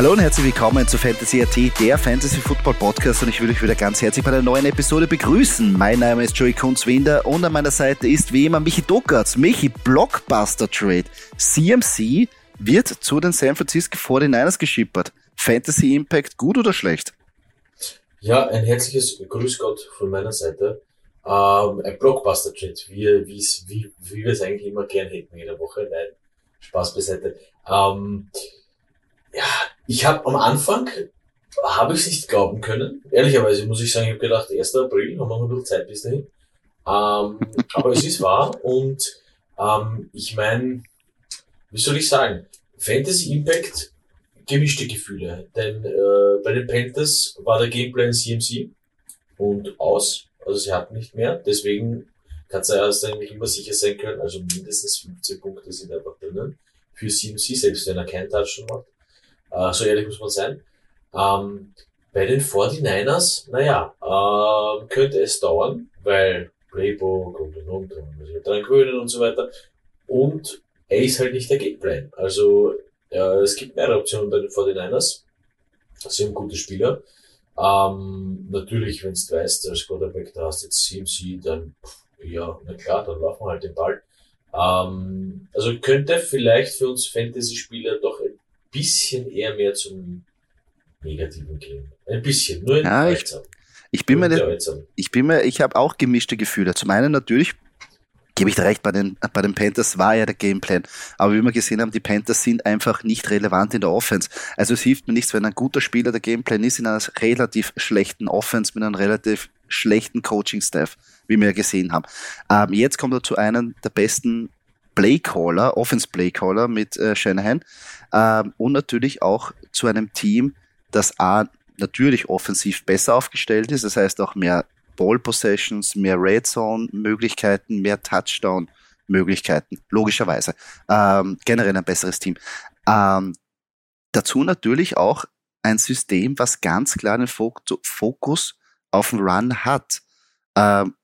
Hallo und herzlich willkommen zu Fantasy AT, der Fantasy Football Podcast und ich will euch wieder ganz herzlich bei einer neuen Episode begrüßen. Mein Name ist Joey Kunzwinder und an meiner Seite ist wie immer Michi Dockertz. Michi, Blockbuster Trade. CMC wird zu den San Francisco 49ers geschippert. Fantasy Impact gut oder schlecht? Ja, ein herzliches Grüß Gott von meiner Seite. Ähm, ein Blockbuster Trade, wie, wie, wie wir es eigentlich immer gern hätten jede Woche. Nein, Spaß beiseite. Ähm, ja, ich habe am Anfang habe ich es nicht glauben können. Ehrlicherweise muss ich sagen, ich habe gedacht, 1. April, haben wir noch Zeit bis dahin. Ähm, aber es ist wahr und ähm, ich meine, wie soll ich sagen, Fantasy Impact gemischte Gefühle, denn äh, bei den Panthers war der Gameplan CMC und aus, also sie hatten nicht mehr, deswegen kannst du erst eigentlich immer sicher sein können, also mindestens 15 Punkte sind einfach drinnen für CMC, selbst wenn er keinen Touchdown macht. Äh, so ehrlich muss man sein. Ähm, bei den 49ers, naja, äh, könnte es dauern, weil Playbook und und und, und muss sich dran gewöhnen und so weiter. Und er ist halt nicht der Gameplan. Also äh, es gibt mehrere Optionen bei den 49ers. Sie haben gute Spieler. Ähm, natürlich, wenn du weißt, als Quarterback, da hast jetzt CMC, dann ja, na klar, dann laufen wir halt den Ball. Ähm, also könnte vielleicht für uns Fantasy-Spieler doch bisschen eher mehr zum Negativen gehen. Ein bisschen, nur ja, ich, ich bin mir, ich bin mir, ich habe auch gemischte Gefühle. Zum einen natürlich gebe ich dir recht, bei den, bei den Panthers war ja der Gameplan. Aber wie wir gesehen haben, die Panthers sind einfach nicht relevant in der Offense. Also es hilft mir nichts, wenn ein guter Spieler der Gameplan ist in einer relativ schlechten Offense mit einem relativ schlechten Coaching-Staff, wie wir ja gesehen haben. Ähm, jetzt kommt er zu einem der besten Playcaller, Offense-Playcaller mit äh, Shanahan ähm, und natürlich auch zu einem Team, das A, natürlich offensiv besser aufgestellt ist, das heißt auch mehr Ball Possessions, mehr Red Zone Möglichkeiten, mehr Touchdown Möglichkeiten, logischerweise. Ähm, generell ein besseres Team. Ähm, dazu natürlich auch ein System, was ganz klar den Fokus auf den Run hat. Ähm,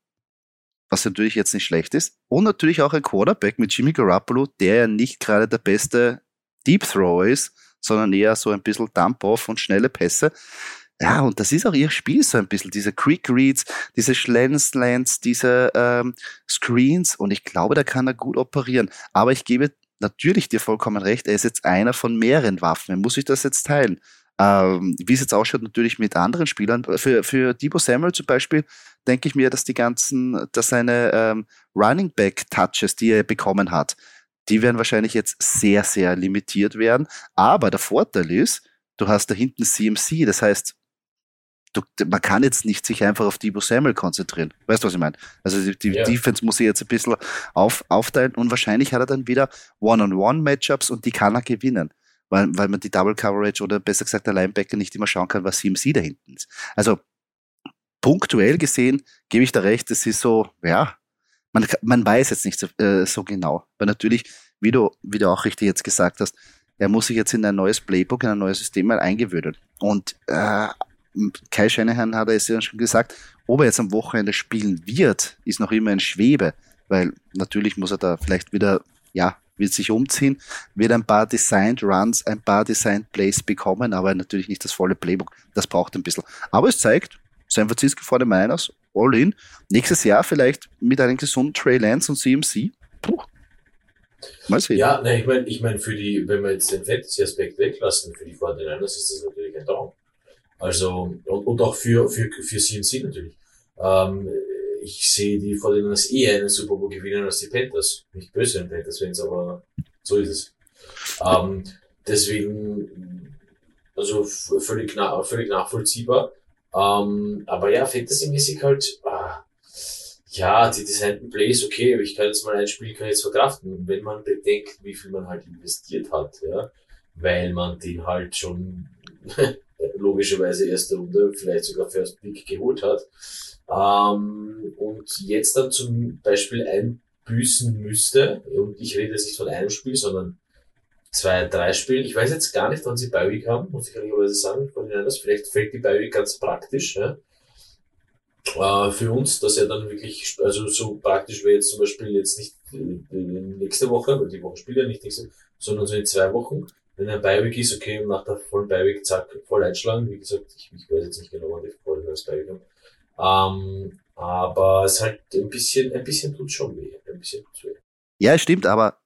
was natürlich jetzt nicht schlecht ist. Und natürlich auch ein Quarterback mit Jimmy Garoppolo, der ja nicht gerade der beste Deep Throw ist, sondern eher so ein bisschen Dump-Off und schnelle Pässe. Ja, und das ist auch ihr Spiel so ein bisschen, diese Quick Reads, diese Slants, diese ähm, Screens und ich glaube, da kann er gut operieren. Aber ich gebe natürlich dir vollkommen recht, er ist jetzt einer von mehreren Waffen. Er muss sich das jetzt teilen. Ähm, wie es jetzt ausschaut, natürlich mit anderen Spielern. Für, für Debo Samuel zum Beispiel denke ich mir, dass die ganzen, dass seine ähm, Running Back Touches, die er bekommen hat, die werden wahrscheinlich jetzt sehr, sehr limitiert werden. Aber der Vorteil ist, du hast da hinten CMC, das heißt, du, man kann jetzt nicht sich einfach auf Debo Samuel konzentrieren. Weißt du, was ich meine? Also die, die ja. Defense muss sich jetzt ein bisschen auf, aufteilen und wahrscheinlich hat er dann wieder One-on-One-Matchups und die kann er gewinnen. Weil, weil man die Double Coverage oder besser gesagt der Linebacker nicht immer schauen kann, was CMC da hinten ist. Also punktuell gesehen gebe ich da recht, es ist so, ja, man, man weiß jetzt nicht so, äh, so genau. Weil natürlich, wie du, wie du auch richtig jetzt gesagt hast, er muss sich jetzt in ein neues Playbook, in ein neues System mal eingewöhnen. Und äh, Kai Shanahan hat es ja schon gesagt, ob er jetzt am Wochenende spielen wird, ist noch immer in Schwebe, weil natürlich muss er da vielleicht wieder, ja, wird sich umziehen, wird ein paar Designed Runs, ein paar Designed Plays bekommen, aber natürlich nicht das volle Playbook. Das braucht ein bisschen. Aber es zeigt, San Francisco vor den Miners, all in. Nächstes Jahr vielleicht mit einem gesunden Trey Lance und CMC. Puh. Mal sehen. Ja, nein, ich meine, ich mein, für die, wenn wir jetzt den Fantasy-Aspekt weglassen, für die 49ers ist das natürlich ein Traum. Also, und, und auch für, für, für CMC natürlich. Ähm, ich sehe die 49ers eher einen Super Bowl gewinnen als die Panthers. Nicht böse an Panthers-Fans, aber so ist es. Ähm, deswegen, also völlig, na, völlig nachvollziehbar. Ähm, aber ja, Fantasy-mäßig halt, ah, ja, die designten Plays, okay, aber ich kann jetzt mal ein Spiel kann jetzt verkraften, wenn man bedenkt, wie viel man halt investiert hat, ja, weil man den halt schon logischerweise erste Runde, vielleicht sogar First Pick geholt hat, ähm, und jetzt dann zum Beispiel einbüßen müsste, und ich rede jetzt nicht von einem Spiel, sondern zwei, drei Spielen. Ich weiß jetzt gar nicht, wann sie bei Week haben, muss ich ehrlicherweise sagen, von den anders. Vielleicht fällt die bei Week ganz praktisch, ja. Äh, für uns, dass er dann wirklich, also so praktisch wäre jetzt zum Beispiel jetzt nicht nächste Woche, weil die Woche spielt ja nicht nächste, sondern so in zwei Wochen, wenn ein Beiweg ist, okay, nach der vollen Beiweg, zack, voll einschlagen. Wie gesagt, ich, ich weiß jetzt nicht genau, wann die voll das Beiweg haben. Ähm, aber es halt ein bisschen, ein bisschen tut schon weh. Ein bisschen tut's weh. Ja, stimmt, aber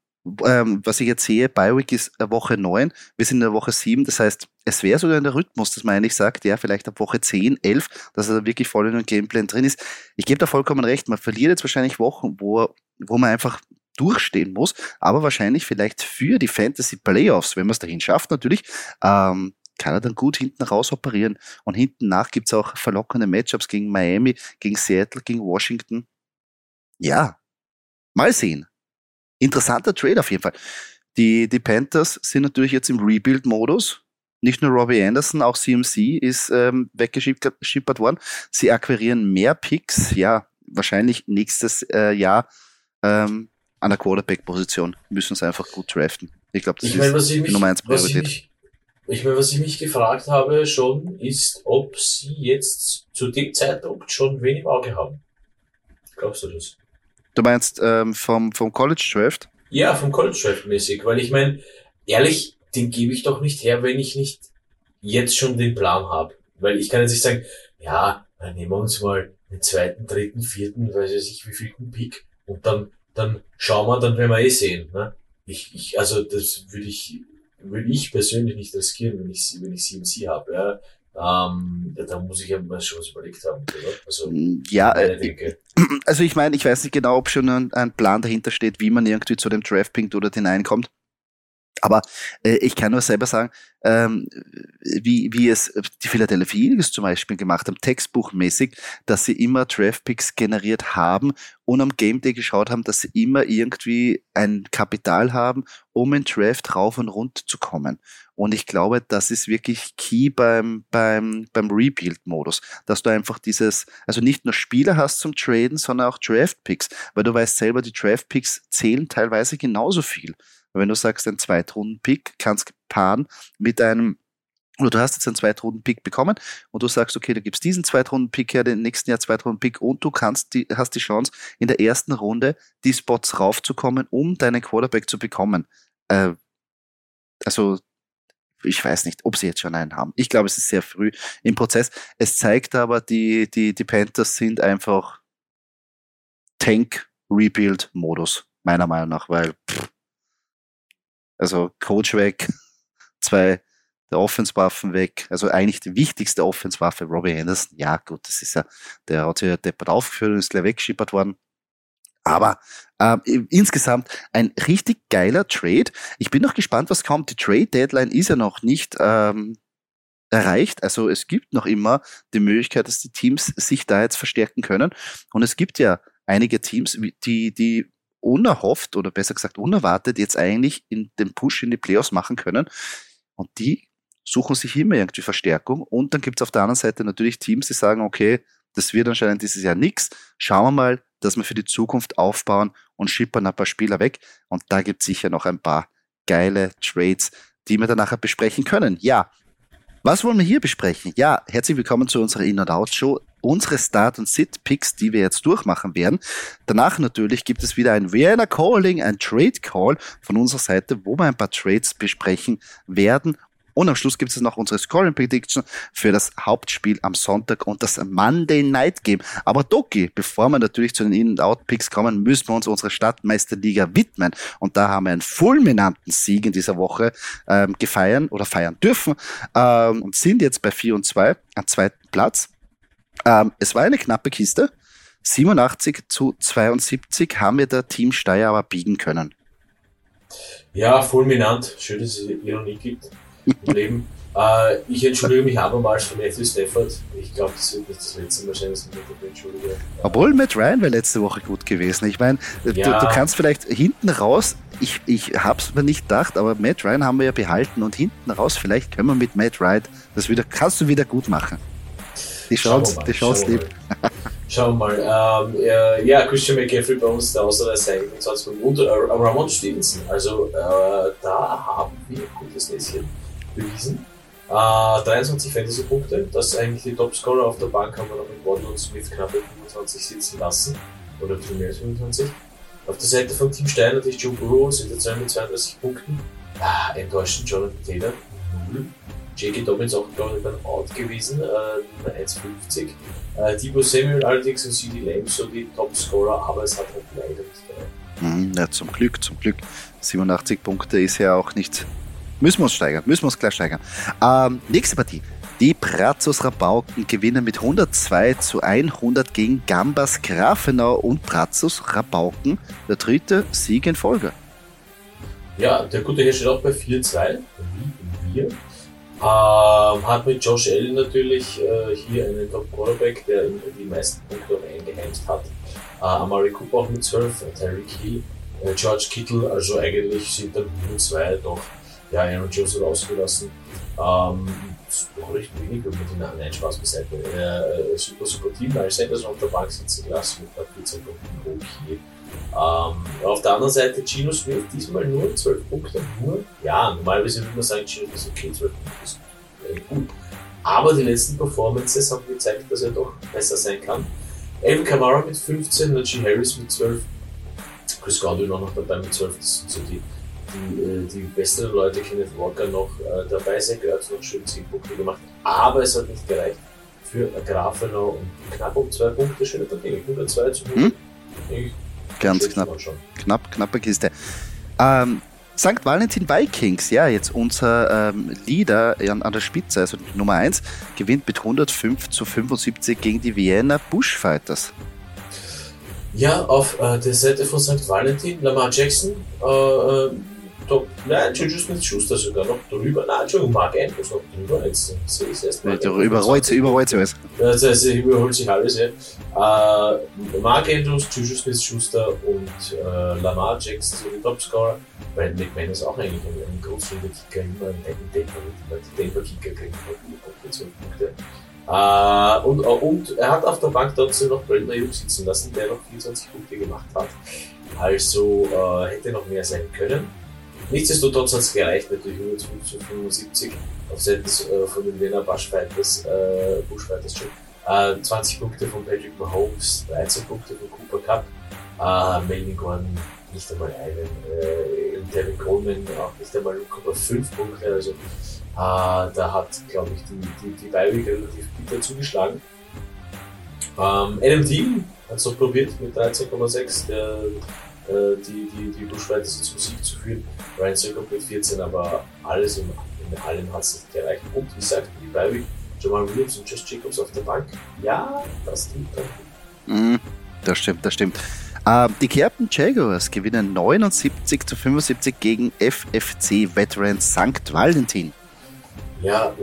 ähm, was ich jetzt sehe, Bioweek ist Woche 9, wir sind in der Woche 7, das heißt, es wäre sogar in der Rhythmus, dass man eigentlich sagt, ja, vielleicht ab Woche 10, 11, dass er da wirklich voll in dem Gameplan drin ist. Ich gebe da vollkommen recht, man verliert jetzt wahrscheinlich Wochen, wo, wo man einfach durchstehen muss, aber wahrscheinlich vielleicht für die Fantasy Playoffs, wenn man es dahin schafft, natürlich, ähm, kann er dann gut hinten raus operieren. Und hinten nach gibt's auch verlockende Matchups gegen Miami, gegen Seattle, gegen Washington. Ja, mal sehen. Interessanter Trade auf jeden Fall. Die, die Panthers sind natürlich jetzt im Rebuild-Modus. Nicht nur Robbie Anderson, auch CMC ist ähm, weggeschippert worden. Sie akquirieren mehr Picks, ja, wahrscheinlich nächstes äh, Jahr ähm, an der Quarterback-Position. Müssen sie einfach gut draften. Ich glaube, das ich mein, ist die mich, Nummer 1 Priorität. Ich, ich meine, was ich mich gefragt habe schon, ist, ob sie jetzt zu dem Zeitpunkt schon wenig Auge haben. Glaubst du das? Du meinst ähm, vom, vom College Draft? Ja, vom College Draft mäßig, weil ich meine, ehrlich, den gebe ich doch nicht her, wenn ich nicht jetzt schon den Plan habe. Weil ich kann jetzt nicht sagen, ja, dann nehmen wir uns mal den zweiten, dritten, vierten, weiß ich nicht, wie viel Pick und dann, dann schauen wir, dann werden wir eh sehen. Ne? Ich, ich, also das würde ich, würde ich persönlich nicht riskieren, wenn ich, wenn ich CMC habe. Ja? Ähm, ja, da muss ich ja mal schon was überlegt haben, oder? Also, ja, äh, also ich meine, ich weiß nicht genau, ob schon ein, ein, Plan dahinter steht, wie man irgendwie zu dem Draftpink oder hineinkommt. Aber äh, ich kann nur selber sagen, ähm, wie, wie es die Philadelphia Eagles zum Beispiel gemacht haben, textbuchmäßig, dass sie immer Draftpicks generiert haben und am Game Day geschaut haben, dass sie immer irgendwie ein Kapital haben, um in Draft rauf und runter zu kommen. Und ich glaube, das ist wirklich key beim, beim, beim Rebuild-Modus, dass du einfach dieses, also nicht nur Spieler hast zum Traden, sondern auch Draft-Picks, weil du weißt selber, die Draft-Picks zählen teilweise genauso viel. Wenn du sagst, ein Zweitrunden-Pick kannst paaren mit einem oder du hast jetzt einen Zweitrunden-Pick bekommen und du sagst, okay, du gibst diesen Zweitrunden-Pick her, den nächsten Jahr Zweitrunden-Pick und du kannst die, hast die Chance, in der ersten Runde die Spots raufzukommen, um deinen Quarterback zu bekommen. Äh, also, ich weiß nicht, ob sie jetzt schon einen haben. Ich glaube, es ist sehr früh im Prozess. Es zeigt aber, die, die, die Panthers sind einfach Tank-Rebuild-Modus, meiner Meinung nach, weil pff, also Coach weg, zwei der Offenswaffen weg, also eigentlich die wichtigste Offenswaffe, Robbie Anderson, ja gut, das ist ja, der hat sich ja deppert aufgeführt und ist gleich weggeschippert worden. Aber äh, insgesamt ein richtig geiler Trade. Ich bin noch gespannt, was kommt. Die Trade-Deadline ist ja noch nicht ähm, erreicht. Also es gibt noch immer die Möglichkeit, dass die Teams sich da jetzt verstärken können. Und es gibt ja einige Teams, die, die unerhofft oder besser gesagt unerwartet jetzt eigentlich in den Push in die Playoffs machen können. Und die suchen sich immer irgendwie Verstärkung. Und dann gibt es auf der anderen Seite natürlich Teams, die sagen, okay, das wird anscheinend dieses Jahr nichts. Schauen wir mal, dass wir für die Zukunft aufbauen und schippern ein paar Spieler weg. Und da gibt es sicher noch ein paar geile Trades, die wir dann nachher besprechen können. Ja, was wollen wir hier besprechen? Ja, herzlich willkommen zu unserer In- and Out-Show. Unsere Start- und Sit-Picks, die wir jetzt durchmachen werden. Danach natürlich gibt es wieder ein Vienna Calling, ein Trade Call von unserer Seite, wo wir ein paar Trades besprechen werden und am Schluss gibt es noch unsere Scoring Prediction für das Hauptspiel am Sonntag und das Monday Night Game. Aber Doki, bevor wir natürlich zu den In- und Out-Picks kommen, müssen wir uns unserer Stadtmeisterliga widmen. Und da haben wir einen fulminanten Sieg in dieser Woche ähm, gefeiert oder feiern dürfen ähm, und sind jetzt bei 4 und 2 am zweiten Platz. Ähm, es war eine knappe Kiste. 87 zu 72 haben wir der Team Steyr aber biegen können. Ja, fulminant. Schön, dass es Ironie gibt. Leben. Äh, ich entschuldige mich abermals für Matthew Stafford. Ich glaube, das wird nicht das letzte Mal sein, dass ich mich entschuldige. Obwohl Matt Ryan wäre letzte Woche gut gewesen. Ich meine, ja. du, du, kannst vielleicht hinten raus, ich, ich hab's mir nicht gedacht, aber Matt Ryan haben wir ja behalten und hinten raus, vielleicht können wir mit Matt Ryan das wieder, kannst du wieder gut machen. Die Chance, die Chance lieb. Schauen wir mal. Ähm, äh, ja, Christian McCaffrey bei uns der Außerreißer 27 und äh, Ramon Stevenson. Also äh, da haben wir ein gutes Näschen bewiesen. Äh, 23 Fantasy-Punkte, das ist eigentlich die Topscorer auf der Bank, haben wir noch mit Waddle und Smith knapp 25 sitzen lassen. Oder ein mehr als 25. Auf der Seite vom Team Stein natürlich Joe Burrow, sind jetzt mit 32 Punkten. Ah, enttäuschend Jonathan Taylor, 0. J.K. Dobbins auch, glaube ich, beim Out gewesen, äh, 1,50. Äh, Debo Samuel allerdings und CD Lamb so die Top-Scorer, aber es hat halt leider nicht. Mhm, ja, zum Glück, zum Glück. 87 Punkte ist ja auch nicht. Müssen wir uns steigern, müssen wir uns gleich steigern. Ähm, nächste Partie. Die Brazos Rabauken gewinnen mit 102 zu 100 gegen Gambas Grafenau und Brazos Rabauken. Der dritte Sieg in Folge. Ja, der gute Herr steht auch bei 4-2, wie wir. Ähm, hat mit Josh Allen natürlich äh, hier einen Top-Quarterback, der die meisten Punkte auch eingeheimst hat. Äh, Amari Cooper auch mit 12, äh, Tyreek Hill, äh, George Kittle, also eigentlich sind da nur zwei doch, ja, Aaron Jones rausgelassen. Ähm, doch recht wenig, mit den Nein, Spaß beiseite. Äh, super, super Team, Miles Sanders auf der Bank sitzen gelassen mit 14 Punkten, okay. Ähm, auf der anderen Seite Gino Smith diesmal nur 12 Punkte. Nur, ja, normalerweise würde man sagen, Gino ist okay, 12 Punkte ist gut. Aber die letzten Performances haben gezeigt, dass er doch besser sein kann. Evan Kamara mit 15, Najee Harris mit 12, Chris Godwin auch noch dabei mit 12. Das sind so die, die, äh, die besseren Leute, Kenneth Walker noch äh, dabei. Zach Ertz noch schön 10 Punkte gemacht. Aber es hat nicht gereicht für Grafenau und knapp um 2 Punkte. Schöne Partie, 102 zu 0. Hm? Ganz knapp. Knapp, knappe Kiste. Ähm, St. Valentin Vikings, ja, jetzt unser ähm, Leader an, an, der Spitze, also Nummer 1, gewinnt mit 105 zu 75 gegen die Vienna Bushfighters. Ja, auf äh, der Seite von St. Valentin, Lamar Jackson, äh, äh Top, nein, Juju Smith-Schuster sogar noch drüber. Nein, Entschuldigung, Mark Andrews noch drüber. Jetzt sehe ich es erst mal. Überrollt sie, überrollt sie alles. Das heißt, überholt sich alles, ja. Äh, Mark Andrews, Juju Smith-Schuster und äh, Lamar Jackson sind die Topscorer. Brandon McMahon ist auch eigentlich ein, ein großartiger Kicker, immer ein Denver, die Denver Kicker kriegen immer Punkte, 12 Punkte. Uh, und, und er hat auf der Bank trotzdem noch Brandon Ayuk sitzen lassen, der noch 24 Punkte gemacht hat. Also uh, hätte noch mehr sein können. Nichtsdestotrotz hat es gereicht, natürlich 105 zu 75 auf Seiten äh, von den Wiener Bushfighters, äh, Bushfighters schon. Äh, 20 Punkte von Patrick Mahomes, 13 Punkte von Cooper Cup, äh, Melvin Gordon nicht einmal einen, äh, Devin Coleman auch nicht einmal 0,5 Punkte, also äh, da hat, glaube ich, die, die, die Beiweg relativ bitter zugeschlagen. Ähm, Adam Team hat es noch probiert mit 13,6, der äh, die, die, die Bushfighters zum Sieg zu führen. Ryan Circuit mit 14, aber alles in, in allem hat es nicht gereicht. Und wie gesagt, die Beiweg, Jamal Williams und Josh Jacobs auf der Bank, ja, das dann. Mm, das stimmt, das stimmt. Uh, die Captain Jaguars gewinnen 79 zu 75 gegen FFC Veteran St. Valentin. Ja,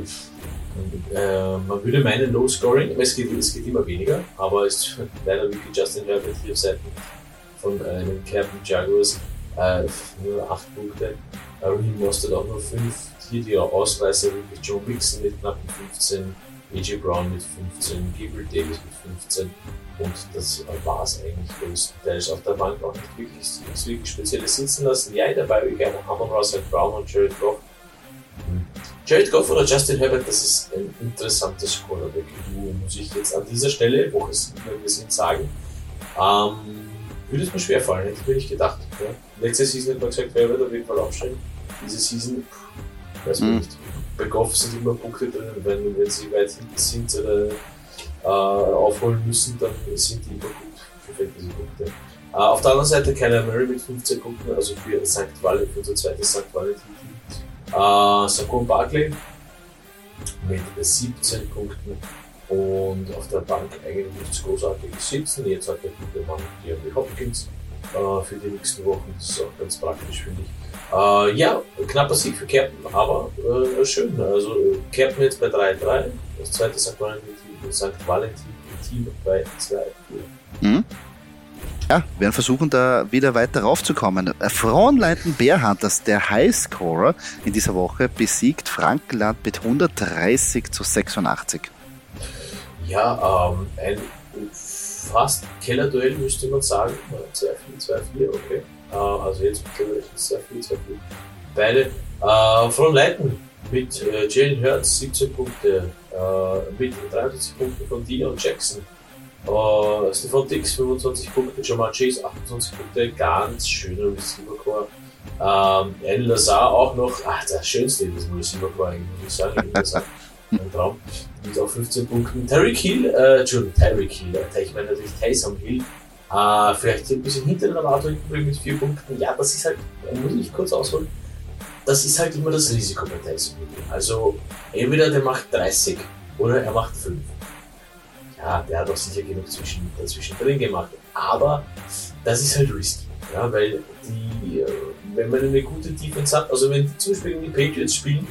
äh, man würde meinen Low Scoring, es geht, es geht immer weniger, aber es ist leider wirklich Justin Herbert hier auf Seiten von einem Captain Jaguars äh, nur 8 Punkte. Raheem Mostert auch nur 5. Hier die Ausreißer wirklich Joe Mixon mit knappen 15, AJ Brown mit 15, Gabriel Davis mit 15 und das war es eigentlich größtenteils. Auf der Bank auch nicht wirklich, nichts wirklich Spezielles sitzen lassen. Ja, dabei wie gerne Hammer Russell Brown und Jared Goff. Hm. Jared Goff oder Justin Herbert, das ist ein interessantes Quarterback-Duo, muss ich jetzt an dieser Stelle, wo es wir sind, sagen. Ähm, würde es mir schwer fallen, hätte ich mir nicht gedacht. Ja. Letzte Season hat man gesagt, wer wird auf jeden Fall aufsteigen. Diese Season, pff, weiß man mhm. nicht. Bei Goff sind immer Punkte drin, wenn, wenn sie weit hinten sind oder äh, aufholen müssen, dann sind die immer gut für Fantasy-Punkte. Äh, auf der anderen Seite Kyler Murray mit 15 Punkten, also für St. Valentin, für unser zweites St. Valentin-Team. Äh, Saquon Barkley mit 17 Punkten. Und auf der Bank eigentlich nichts Großartiges sitzen. Jetzt hat der gute Mann DeAndre Hopkins äh, für die nächsten Wochen. Das ist auch ganz praktisch, finde ich. Äh, ja, knapper Sieg für Captain, aber äh, schön. Also Captain jetzt bei 3-3, das zweite St. Valentin, St. Valentin Team bei 2 mhm. Ja, wir werden versuchen, da wieder weiter raufzukommen. Frauenleiten Bärhunters, der Highscorer in dieser Woche, besiegt Frankenland mit 130 zu 86. Ja, ähm, ein fast Kellerduell müsste man sagen. 2-4, 2-4, okay. Äh, also jetzt mittlerweile ist es 2-4, 2-4. Beide. Äh, von Leiten mit äh, Jalen Hurts 17 Punkte, äh, mit 43 Punkten von Dino Jackson. Äh, Stefan Dix 25 Punkte, Jamal Chase 28 Punkte, ganz schöner Receiver Core. Ähm, El Lazar auch noch, ach, der schönste in diesem Receiver war eigentlich, muss ich sagen, Traum, mit auch 15 Punkten. Terry Hill, äh, Entschuldigung, Terry Hill, äh, ich meine natürlich Taysom Hill, äh, vielleicht ein bisschen hinter der Erwartung mit 4 Punkten. Ja, das ist halt, muss ich kurz ausholen, das ist halt immer das Risiko bei Taysom Hill. Also, entweder der macht 30 oder er macht 5. Ja, der hat auch sicher genug zwischen, dazwischen drin gemacht, aber das ist halt risky. Ja, weil die, äh, wenn man eine gute Defense hat, also wenn zum Beispiel die Patriots spielen,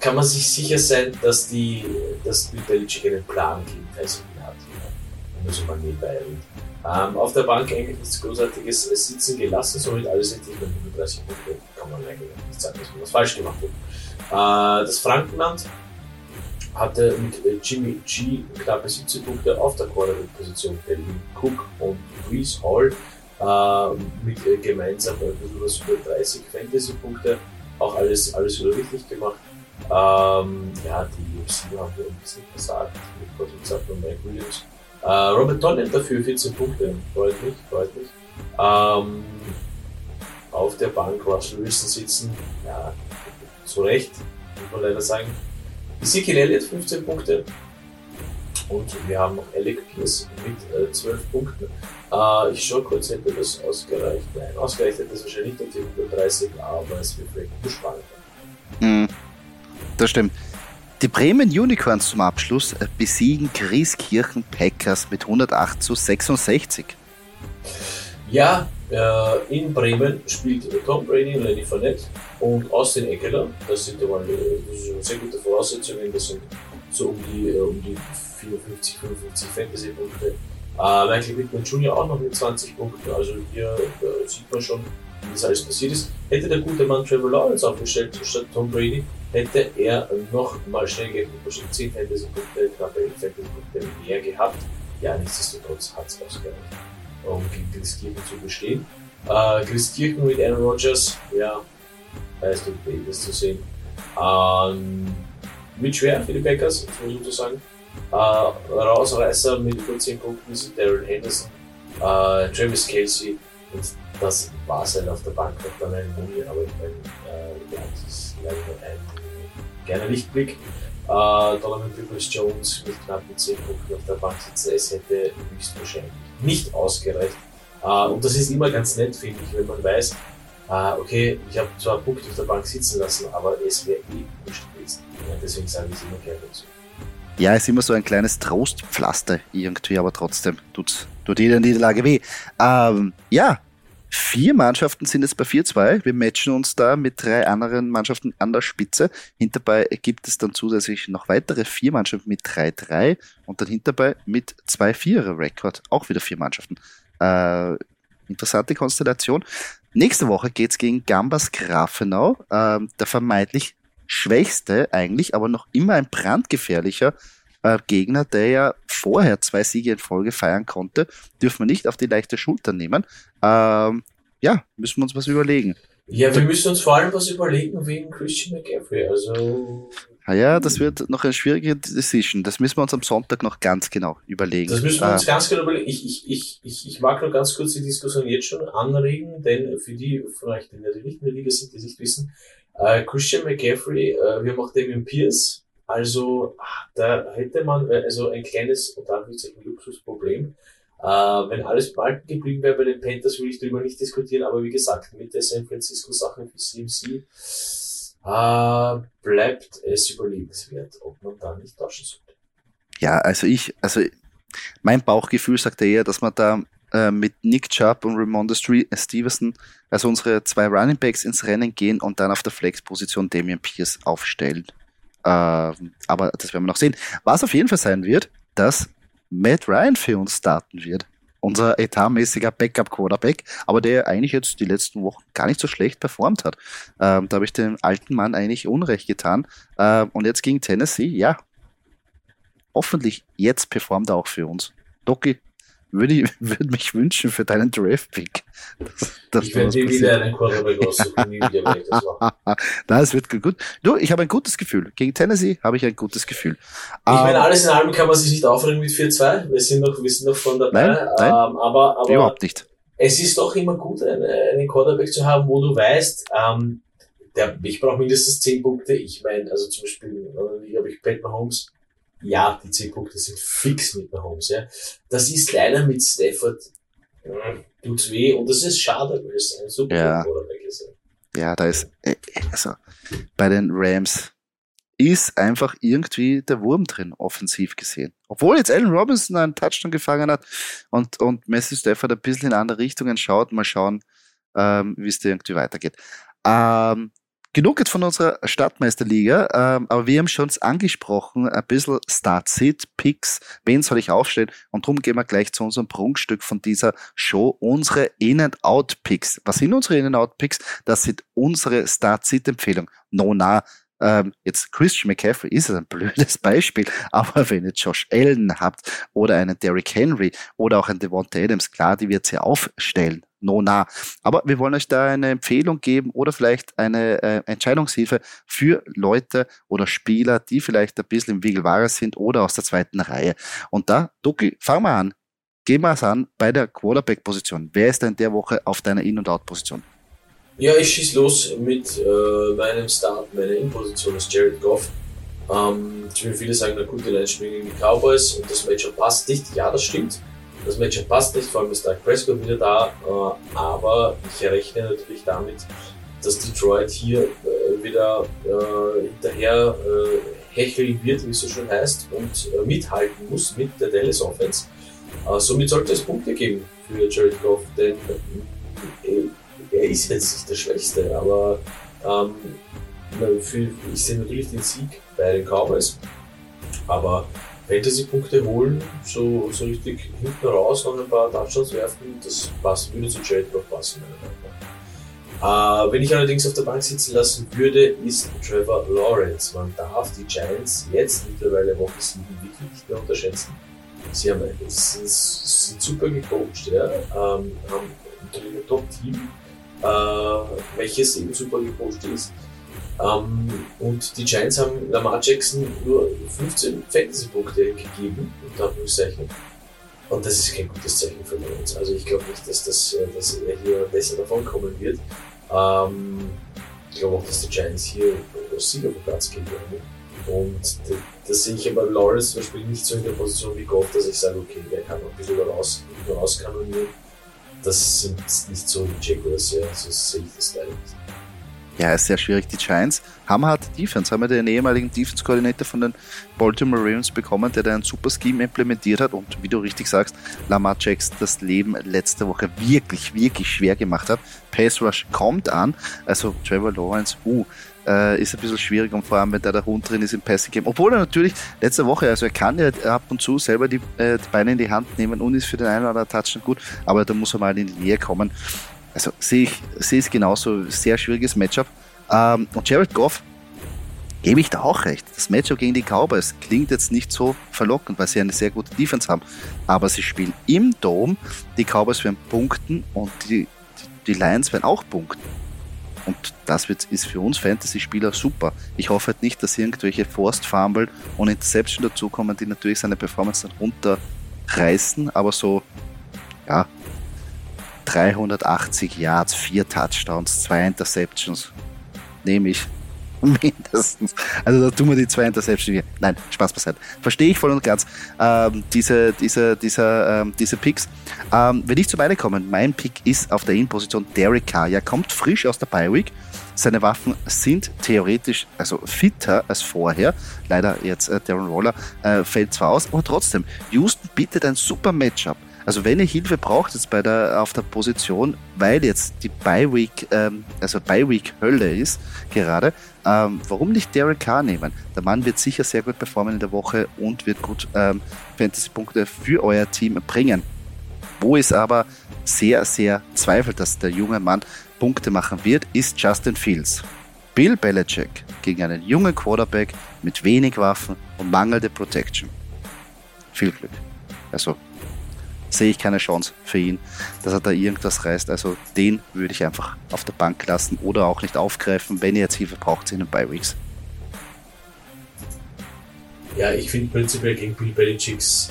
kann man sich sicher sein, dass die, dass die Belichick einen Plan gegen Tyson hat. Ja. Muss man nebenbei erwähnen. Ähm, auf der Bank eigentlich nichts Großartiges sitzen gelassen, somit alles richtig mit 35 Punkte. Kann man eigentlich nicht sagen, dass man was falsch gemacht hat. Äh, das Frankenland hatte mit Jimmy G knappe 17 Punkte auf der Quarterback-Position. Delvin Cook und Reese Hall äh, mit äh, gemeinsam ein bisschen was über 30 Fantasy-Punkte. Auch alles, alles wieder richtig gemacht. Ähm, ja, die Receiver haben wir ein bisschen versagt. Mit gesagt und Mike Williams. Äh, Robert Tonyan dafür 14 Punkte. Freut mich, freut mich. Ähm, auf der Bank Russell Wilson sitzen. Ja, zu Recht, muss man leider sagen. Ezekiel Elliott 15 Punkte. Und wir haben noch Alec Pierce mit äh, 12 Punkten. Äh, ich schaue kurz, hätte das ausgereicht. Nein, ausgereicht hätte das wahrscheinlich nicht auf die 130, aber es wird vielleicht zu spannend. Mm, das stimmt. Die Bremen Unicorns zum Abschluss äh, besiegen Grieskirchen Packers mit 108 zu 66. Ja, äh, in Bremen spielt Tom Brady und Lenny Fournette und Austin Eckler. Das sind ja mal das sehr gute Voraussetzungen. Das sind so um die, äh, um die 54, 55 Fantasy-Punkte. Äh, Michael Pittman Jr. auch noch mit 20 Punkten. Also hier äh, sieht man schon, wie das alles passiert ist. Hätte der gute Mann Trevor Lawrence aufgestellt statt Tom Brady, hätte er noch mal schnell gerechnet, wahrscheinlich 10 Fantasy-Punkte, knappe Fantasy-Punkte mehr gehabt. Ja, nichtsdestotrotz hat es ausgereicht, um gegen Christkirchen zu bestehen. Äh, Christkirchen mit Aaron Rodgers, ja, heißt okay, das zu sehen. Ähm, wird schwer für die Packers, muss man so sagen. Äh, Rausreißer mit über 10 Punkten sind Daryl Henderson, äh, Travis Kelsey und das war es halt auf der Bank noch dann ein Muni, aber ich meine, äh, ja, das ist leider ein gerne Lichtblick. Äh, Donovan Peoples Jones mit knappen 10 Punkten auf der Bank sitzen, es hätte höchstwahrscheinlich nicht ausgereicht. Äh, und das ist immer ganz nett, finde ich, wenn man weiß, äh, okay, ich habe zwar Punkte auf der Bank sitzen lassen, aber es wäre eh nicht gewesen. Ja, deswegen sage ich es immer gerne dazu. Ja, ist immer so ein kleines Trostpflaster irgendwie, aber trotzdem tut, tut jeder Niederlage weh. Ähm, ja, vier Mannschaften sind jetzt bei 4-2. Wir matchen uns da mit drei anderen Mannschaften an der Spitze. Hinterbei gibt es dann zusätzlich noch weitere vier Mannschaften mit 3-3 und dann hinterbei mit 2-4er-Rekord. Auch wieder vier Mannschaften. Äh, interessante Konstellation. Nächste Woche geht's gegen Gambas Grafenau, äh, der vermeintlich schwächste eigentlich, aber noch immer ein brandgefährlicher äh, Gegner, der ja vorher zwei Siege in Folge feiern konnte, dürfen wir nicht auf die leichte Schulter nehmen. Ähm, ja, müssen wir uns was überlegen. Ja, wir müssen uns vor allem was überlegen wegen Christian McCaffrey. Also Ah ja, das wird noch eine schwierige Decision. Das müssen wir uns am Sonntag noch ganz genau überlegen. Das müssen wir uns äh, ganz genau überlegen. Ich, ich, ich, ich, ich mag nur ganz kurz die Diskussion jetzt schon anregen, denn für die euch, die nicht in der Liga sind, die nicht wissen, äh, Christian McCaffrey, äh, wir haben auch Damien Pierce. Also, da hätte man äh, also ein kleines, und ein Luxusproblem. Äh, wenn alles behalten geblieben wäre bei den Panthers, will ich darüber nicht diskutieren, aber wie gesagt, mit der San Francisco Sache für CMC äh, bleibt es überlegenswert, ob man da nicht tauschen sollte. Ja, also ich, also mein Bauchgefühl sagt eher, dass man da äh, mit Nick Chubb und Ramonda äh, Stevenson, also unsere zwei Running Backs ins Rennen gehen und dann auf der Flex-Position Damian Pierce aufstellen. Äh, aber das werden wir noch sehen. Was auf jeden Fall sein wird, dass Matt Ryan für uns starten wird. Unser etatmäßiger Backup-Quarterback, aber der eigentlich jetzt die letzten Wochen gar nicht so schlecht performt hat. Ähm, da habe ich dem alten Mann eigentlich Unrecht getan. Ähm, und jetzt gegen Tennessee, ja, hoffentlich jetzt performt er auch für uns. Doki, würde, ich, würde mich wünschen für deinen Draft-Pick. Ich werde dir wieder einen Quarterback aussuchen, nie wieder werde ich das machen. das wird gut. Du, ich habe ein gutes Gefühl. Gegen Tennessee habe ich ein gutes Gefühl. Ich um, meine, ähm, alles in allem kann man sich nicht aufregen mit 4-2. Wir sind noch, wir sind noch von dabei. Nein, nein, ähm, aber, aber, überhaupt nicht. es ist doch immer gut, einen, einen Quarterback zu haben, wo du weißt, ähm, der, ich brauche mindestens 10 Punkte. Ich meine, also zum Beispiel, ich habe ich Pat Mahomes, ja, die 10 Punkte sind fix mit Mahomes, ja. Das ist leider mit Stafford, äh, tut's weh und das ist schade, weil es ein super ja. Quarterback ist. Ja, da ist, äh, also, bei den Rams ist einfach irgendwie der Wurm drin, offensiv gesehen. Obwohl jetzt Allen Robinson einen Touchdown gefangen hat und, und Messi Stafford ein bisschen in andere Richtungen schaut, mal schauen, ähm, wie es da irgendwie weitergeht. Ähm, genug jetzt von unserer Stadtmeisterliga, ähm, aber wir haben schon angesprochen, ein bisschen Start-Sit-Picks, wen soll ich aufstellen? Und darum gehen wir gleich zu unserem Prunkstück von dieser Show, unsere In-and-Out-Picks. Was sind unsere In-and-Out-Picks? Das sind unsere Start-Sit-Empfehlungen. Nona, ähm, jetzt Christian McCaffrey ist ein blödes Beispiel, aber wenn ihr Josh Allen habt oder einen Derrick Henry oder auch einen Devonta Adams, klar, die wird sie aufstellen no nah. Aber wir wollen euch da eine Empfehlung geben oder vielleicht eine äh, Entscheidungshilfe für Leute oder Spieler, die vielleicht ein bisschen im Wiegelware sind oder aus der zweiten Reihe. Und da, Duki, fang mal an. Gehen wir es an bei der Quarterback-Position. Wer ist denn der Woche auf deiner In- und Out-Position? Ja, ich schieß los mit äh, meinem Start. Meine In-Position ist Jared Goff. Ähm, viele sagen, na gut, die spielen gegen die Cowboys und das Matchup passt nicht. Ja, das stimmt. Das Matchup passt nicht, vor allem ist Doug Prescott wieder da, äh, aber ich rechne natürlich damit, dass Detroit hier äh, wieder äh, hinterher äh, hecheln wird, wie es so schön heißt, und äh, mithalten muss mit der Dallas Offense. Äh, somit sollte es Punkte geben für Jared Goff, denn äh, er ist jetzt nicht der Schwächste, aber ähm, ich sehe natürlich den Sieg bei den Cowboys, aber Fantasy-Punkte holen, so, so richtig hinten raus noch ein paar Touchdowns werfen, das passt, würde zu Trade noch passen, meiner. Äh, wenn ich allerdings auf der Bank sitzen lassen würde, ist Trevor Lawrence. Man darf die Giants jetzt mittlerweile Woche 7 wirklich nicht mehr unterschätzen. Sie haben, sind, sind super gecoacht, ja, ähm, haben ein Top-Team, äh, welches eben super gecoacht ist. Ähm, und die Giants haben Lamar Jackson nur 15 Fantasy-Punkte gegeben, unter Anführungszeichen. Und das ist kein gutes Zeichen für uns. Also ich glaube nicht, dass, das, äh, dass er hier besser davon kommen wird. Ähm, ich glaube auch, dass die Giants hier als Sieger vom Platz gehen werden. Und das sehe ich aber Lawrence zum Beispiel nicht so in der Position wie Goff, dass ich sage, okay, der kann noch ein bisschen raus, raus kanonieren. Das sind nicht so Jaguars, ja, so sehe ich das leider nicht. Ja, ist sehr schwierig. Die Giants haben harte Defense, haben wir den ehemaligen Defense-Koordinator von den Baltimore Ravens bekommen, der da ein super Scheme implementiert hat und wie du richtig sagst, Lamar Jackson das Leben letzte Woche wirklich, wirklich schwer gemacht hat. Pace Rush kommt an, also Trevor Lawrence, uh, äh, ist ein bisschen schwierig und vor allem, wenn da der Hund drin ist im Passing Game. Obwohl er natürlich letzte Woche, also er kann ja ab und zu selber die, äh, die Beine in die Hand nehmen und ist für den einen oder anderen Touchdown gut, aber da muss er mal in die Nähe kommen. Also sehe ich sehe es genauso, sehr schwieriges Matchup. Ähm, und Jared Goff, gebe ich da auch recht. Das Matchup gegen die Cowboys klingt jetzt nicht so verlockend, weil sie eine sehr gute Defense haben. Aber sie spielen im Dome, die Cowboys werden punkten und die, die, die Lions werden auch punkten. Und das wird, ist für uns Fantasy-Spieler super. Ich hoffe halt nicht, dass irgendwelche Forced Fumble und Interception dazukommen, die natürlich seine Performance dann runterreißen, aber so, ja, 380 Yards, vier Touchdowns, zwei Interceptions. Nehme ich. Mindestens. Also da tun wir die zwei Interceptions. Nein, Spaß beiseite. Verstehe ich voll und ganz ähm, diese, diese, diese, ähm, diese Picks. Ähm, wenn ich zu beide komme, mein Pick ist auf der In-Position Derek Carr. Er kommt frisch aus der Bye-Week. Seine Waffen sind theoretisch also fitter als vorher. Leider jetzt äh, Darren Waller äh, fällt zwar aus, aber trotzdem, Houston bietet ein super Matchup. Also wenn ihr Hilfe braucht jetzt bei der, auf der Position, weil jetzt die Bye-Week, ähm, also Bye-Week-Hölle ist gerade, ähm, warum nicht Derek Carr nehmen? Der Mann wird sicher sehr gut performen in der Woche und wird gut ähm, Fantasy-Punkte für euer Team bringen. Wo es aber sehr, sehr zweifelt, dass der junge Mann Punkte machen wird, ist Justin Fields. Bill Belichick gegen einen jungen Quarterback mit wenig Waffen und mangelnde Protection. Viel Glück. Also sehe ich keine Chance für ihn, dass er da irgendwas reißt. Also den würde ich einfach auf der Bank lassen oder auch nicht aufgreifen, wenn ihr jetzt Hilfe braucht in den Bi-Weeks. Ja, ich finde prinzipiell gegen Bill Belichicks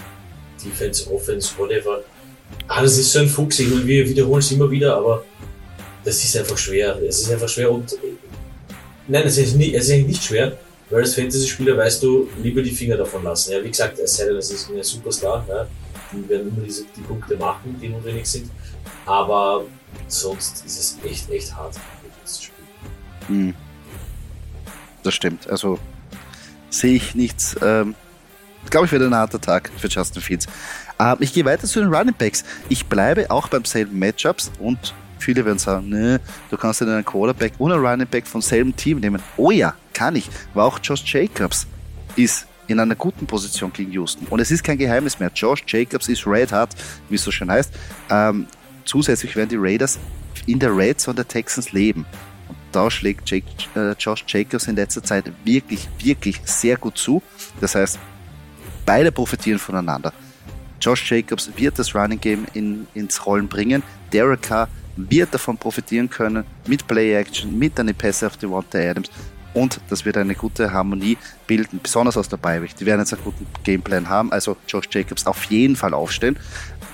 Defense, Offense, whatever, Ah, das ist so ein Fuchs, ich meine, wir wiederholen es immer wieder, aber das ist einfach schwer. Es ist einfach schwer und nein, es ist, nicht, es ist nicht schwer, weil als Fantasy-Spieler weißt du, lieber die Finger davon lassen. Ja, wie gesagt, es sei denn, das ist ein Superstar, ja, die werden immer diese, die Punkte machen, die notwendig sind. Aber sonst ist es echt, echt hart, das Spiel. Hm. Das stimmt. Also sehe ich nichts. Ähm, glaube ich, wird ein harter Tag für Justin Fields. Ähm, ich gehe weiter zu den Running Backs. Ich bleibe auch beim selben Matchups und viele werden sagen, ne, du kannst ja einen Quarterback und einen Running Back vom selben Team nehmen. Oh ja, kann ich. War auch Josh Jacobs ist in einer guten Position gegen Houston. Und es ist kein Geheimnis mehr. Josh Jacobs ist Red Hard, wie es so schön heißt. Ähm, zusätzlich werden die Raiders in der Red Zone der Texans leben. Und da schlägt Jake, äh, Josh Jacobs in letzter Zeit wirklich, wirklich sehr gut zu. Das heißt, beide profitieren voneinander. Josh Jacobs wird das Running Game in, ins Rollen bringen. Derek Carr wird davon profitieren können mit Play Action, mit einer Pässe auf Devonta Adams und das wird eine gute Harmonie bilden, besonders aus der Beiweg. Die werden jetzt einen guten Gameplan haben, also Josh Jacobs auf jeden Fall aufstellen.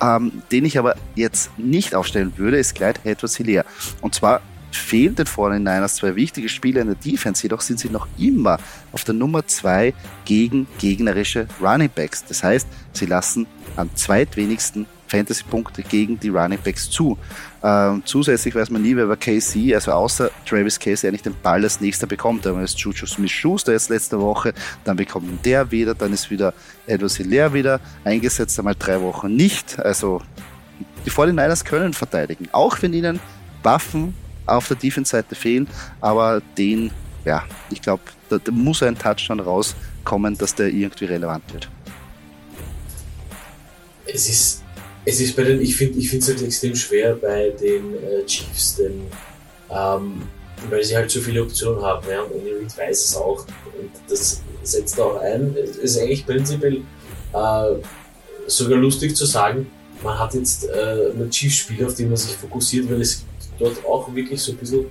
Ähm, den ich aber jetzt nicht aufstellen würde, ist Clyde Edwards Hilaire. Und zwar fehlen den 49ers zwei wichtige Spieler in der Defense, jedoch sind sie noch immer auf der Nummer zwei gegen gegnerische Running Backs. Das heißt, sie lassen am zweitwenigsten Fantasy-Punkte gegen die Running Backs zu. Ähm, zusätzlich weiß man nie, wer bei KC, also außer Travis Casey, eigentlich den Ball als nächster bekommt. Da ist Juju Smith-Schuster jetzt letzte Woche, dann bekommt der wieder, dann ist wieder Edwards Hilaire wieder eingesetzt, einmal drei Wochen nicht. Also die 49ers können verteidigen, auch wenn ihnen Waffen auf der Defense-Seite fehlen, aber den, ja, ich glaube, da, da, muss ein Touchdown rauskommen, dass der irgendwie relevant wird. Es ist, es ist bei den, ich finde es halt extrem schwer bei den äh, Chiefs, denn ähm, weil sie halt so viele Optionen haben, ja, und Reid weiß es auch und das setzt auch ein. Es ist eigentlich prinzipiell äh, sogar lustig zu sagen, man hat jetzt äh, einen Chiefs-Spieler, auf den man sich fokussiert, weil es dort auch wirklich so ein bisschen,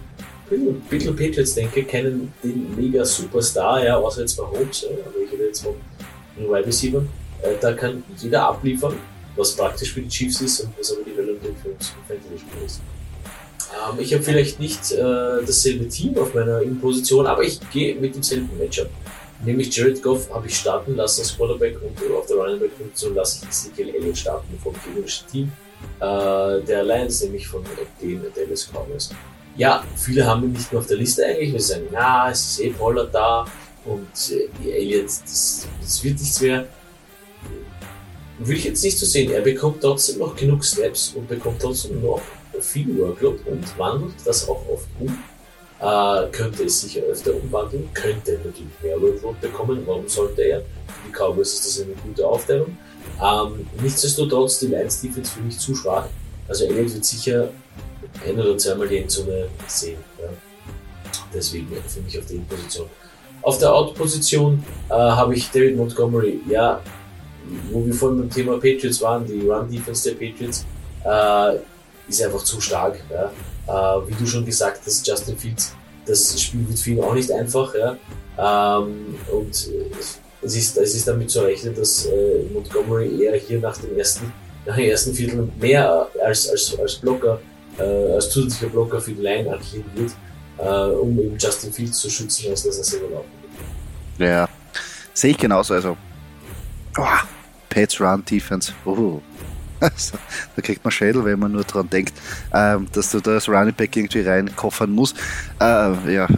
ein bisschen Patriots denke, kennen den mega Superstar, ja, außer jetzt bei Holmes, aber ich rede jetzt von Wide Receiver. Äh, da kann jeder abliefern, was praktisch für die Chiefs ist und was aber die Relevant für uns Fantasy-Spiel ist. Ähm, ich habe vielleicht nicht äh, dasselbe Team auf meiner Position, aber ich gehe mit demselben Matchup. Nämlich Jared Goff habe ich starten lassen als Quarterback und auf der Running Back Position lasse ich Ezekiel Elliott starten vom gegnerischen Team äh, der Lions, nämlich von den Dallas Cowboys. Ja, viele haben ihn nicht mehr auf der Liste eigentlich. Wir sagen, na, es ist eh Pollard da und äh, die Aliens, das, das wird nichts mehr. Will ich jetzt nicht so sehen. Er bekommt trotzdem noch genug Snaps und bekommt trotzdem noch viel Workload und wandelt das auch oft um. Äh, könnte es sicher öfter umwandeln, könnte natürlich mehr Workload bekommen. Warum sollte er? Die Cowboys ist das eine gute Aufteilung. Ähm, nichtsdestotrotz, die Lions Defense für mich zu schwach. Also Elliott wird sicher ein oder zweimal die Endzone sehen. Ja. Deswegen für mich auf der In-Position. Auf der Out-Position äh, habe ich David Montgomery. Ja, wo wir vorhin beim Thema Patriots waren, die Run-Defense der Patriots äh, ist einfach zu stark. Ja. Äh, wie du schon gesagt hast, Justin Fields, das Spiel wird für ihn auch nicht einfach. Ja. Ähm, und es ist, es ist damit zu rechnen, dass äh, Montgomery eher hier nach dem ersten, nach dem ersten Viertel mehr als, als, als Blocker, äh, als zusätzlicher Blocker für die Line agieren wird, äh, um eben Justin Fields zu schützen, als dass er selber laufen wird. Ja, sehe ich genauso. Also, oh, Pets Run Defense. Oh. Also, da kriegt man Schädel, wenn man nur daran denkt, ähm, dass du das Running Back irgendwie reinkoffern musst. Äh, ja,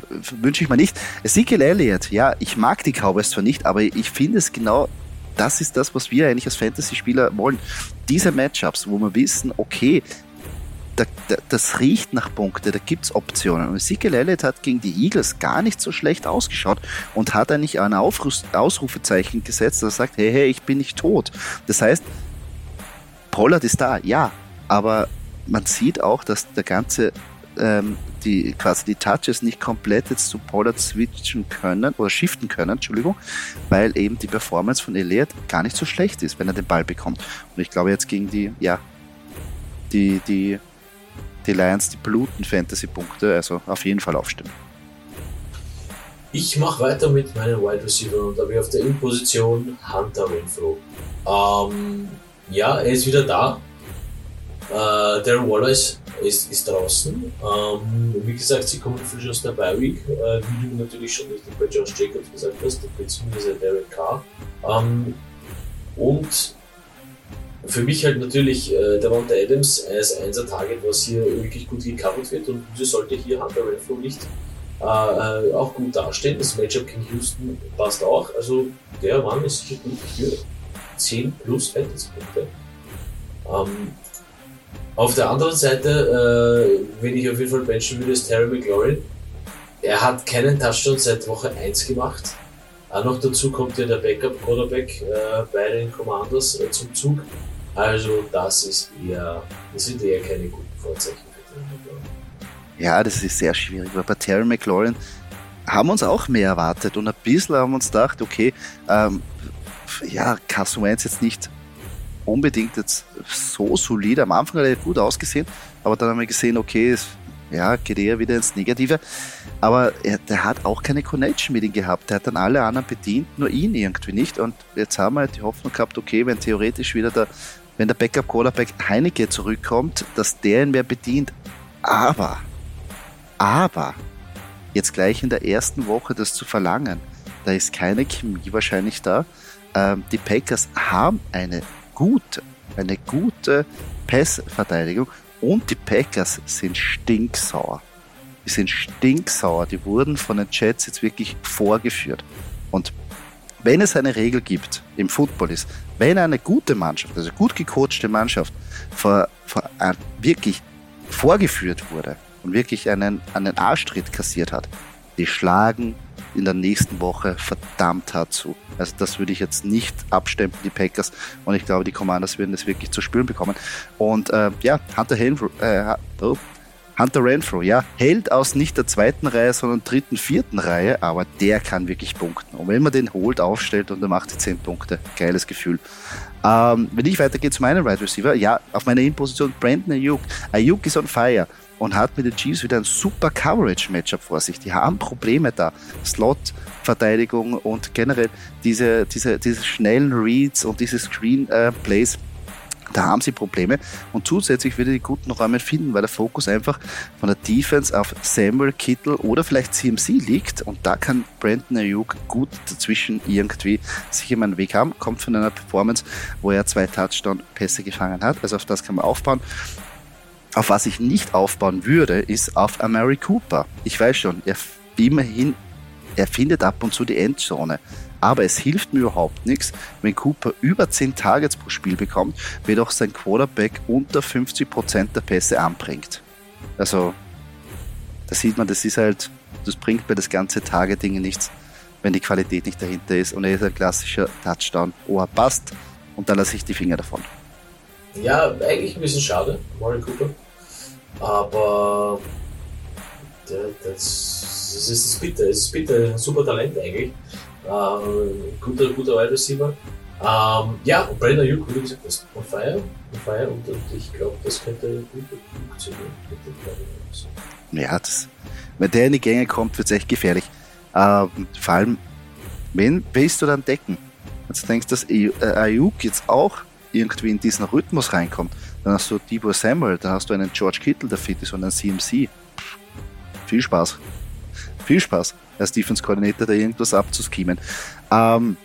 wünsche ich mir nicht. Ezekiel Elliott, ja, ich mag die Cowboys zwar nicht, aber ich finde es genau das ist das, was wir eigentlich als Fantasy-Spieler wollen. Diese Matchups, wo wir wissen, okay, da, da, das riecht nach Punkte, da gibt es Optionen. Und Ezekiel Elliott hat gegen die Eagles gar nicht so schlecht ausgeschaut und hat eigentlich ein Aufruf, Ausrufezeichen gesetzt, das sagt, hey, hey, ich bin nicht tot. Das heißt, Pollard ist da, ja, aber man sieht auch, dass der ganze ähm, die quasi die Touches nicht komplett jetzt zu Pollard switchen können oder shiften können, Entschuldigung, weil eben die Performance von Elliott gar nicht so schlecht ist, wenn er den Ball bekommt. Und ich glaube jetzt gegen die, ja, die, die, die Lions, die bluten Fantasy-Punkte, also auf jeden Fall aufstimmen. Ich mache weiter mit meinen Wide Receiver und da habe ich auf der In-Position Hunter Renfro. Ähm, ja, er ist wieder da. Äh, Darren Wallace ist, ist draußen. Ähm, wie gesagt, sie kommen frisch aus der Bi-Week, äh, wie du natürlich schon richtig bei Josh Jacobs gesagt hast, beziehungsweise Derek Carr. Ähm, und für mich halt natürlich äh, der Monte Adams als einser Target, was hier wirklich gut gecovert wird und so sollte hier Hunter Renfro nicht äh, äh, auch gut dastehen. Das Matchup gegen Houston passt auch. Also der Mann ist sicher gut für 10 plus Fantasy-Punkte. Ähm, auf der anderen Seite, äh, wenn ich auf jeden Fall benchen würde, ist Terry McLaurin. Er hat keinen Touchdown seit Woche 1 gemacht. Auch noch dazu kommt ja der Backup-Quarterback äh, bei den Commanders äh, zum Zug. Also das ist eher, das sind eher keine guten Vorzeichen für Terry McLaurin. Ja, das ist sehr schwierig, weil bei Terry McLaurin haben uns auch mehr erwartet und ein bisschen haben wir uns gedacht, okay, ähm, ja, Carson Wentz jetzt nicht unbedingt jetzt so solide. Am Anfang hat er gut ausgesehen, aber dann haben wir gesehen, okay, es ja, geht eher wieder ins Negative. Aber er, der hat auch keine Connection mit ihm gehabt. Der hat dann alle anderen bedient, nur ihn irgendwie nicht. Und jetzt haben wir halt die Hoffnung gehabt, okay, wenn theoretisch wieder der, wenn der Backup Quarterback Heineke zurückkommt, dass der ihn mehr bedient. Aber, aber, jetzt gleich in der ersten Woche das zu verlangen, da ist keine Chemie wahrscheinlich da. Ähm, die Packers haben eine gute, eine gute Passverteidigung und die Packers sind stinksauer. Die sind stinksauer. Die wurden von den Jets jetzt wirklich vorgeführt. Und wenn es eine Regel gibt im Football ist, wenn eine gute Mannschaft, also gut gecoachte Mannschaft, vor, vor, wirklich vorgeführt wurde und wirklich einen, einen Arschtritt kassiert hat, die schlagen in der nächsten Woche verdammt hart zu. Also das würde ich jetzt nicht abstempeln, die Packers. Und ich glaube, die Commanders werden das wirklich zu spüren bekommen. Und äh, ja, Hunter Renfro, äh, oh, Hunter Renfro, ja, hält aus nicht der zweiten Reihe, sondern dritten, vierten Reihe, aber der kann wirklich punkten. Und wenn man den holt, aufstellt und er macht die zehn Punkte, geiles Gefühl. Ähm, wenn ich weitergehe zu meinem Wide right Receiver, ja, auf meiner In-Position Brandon Ayuk. Ayuk ist on fire und hat mit den Chiefs wieder ein super Coverage-Matchup vor sich. Die haben Probleme da. Slot-Verteidigung und generell diese, diese, diese schnellen Reads und diese Screen-Plays. Da haben sie Probleme und zusätzlich wieder die guten Räume finden, weil der Fokus einfach von der Defense auf Samuel Kittle oder vielleicht CMC liegt und da kann Brandon Ayuk gut dazwischen irgendwie sich immer einen Weg haben. Kommt von einer Performance, wo er zwei Touchdown-Pässe gefangen hat, also auf das kann man aufbauen. Auf was ich nicht aufbauen würde, ist auf Amari Cooper. Ich weiß schon, er immerhin, er findet ab und zu die Endzone. Aber es hilft mir überhaupt nichts, wenn Cooper über 10 Targets pro Spiel bekommt, auch sein Quarterback unter 50% der Pässe anbringt. Also, da sieht man, das ist halt, das bringt mir das ganze Targeting nichts, wenn die Qualität nicht dahinter ist. Und er ist ein klassischer Touchdown. Oh, er passt und dann lasse ich die Finger davon. Ja, eigentlich ein bisschen schade, Murray Cooper. Aber das, das ist bitter, es ist bitter, ein super Talent eigentlich. Äh, guter, guter Wide Receiver. Ähm, ja, und Brandon Ayuk, wie gesagt, ist on fire, on fire und, und ich glaube, das könnte gut funktionieren Ja, das, wenn der in die Gänge kommt, wird es echt gefährlich. Ähm, vor allem, wen willst du dann decken? Wenn du denkst, dass Ayuk jetzt auch irgendwie in diesen Rhythmus reinkommt, dann hast du Debo Samuel, dann hast du einen George Kittle, der fit ist und einen CMC. Viel Spaß. Viel Spaß, als Defense Coordinator da irgendwas abzuschemen. Ähm,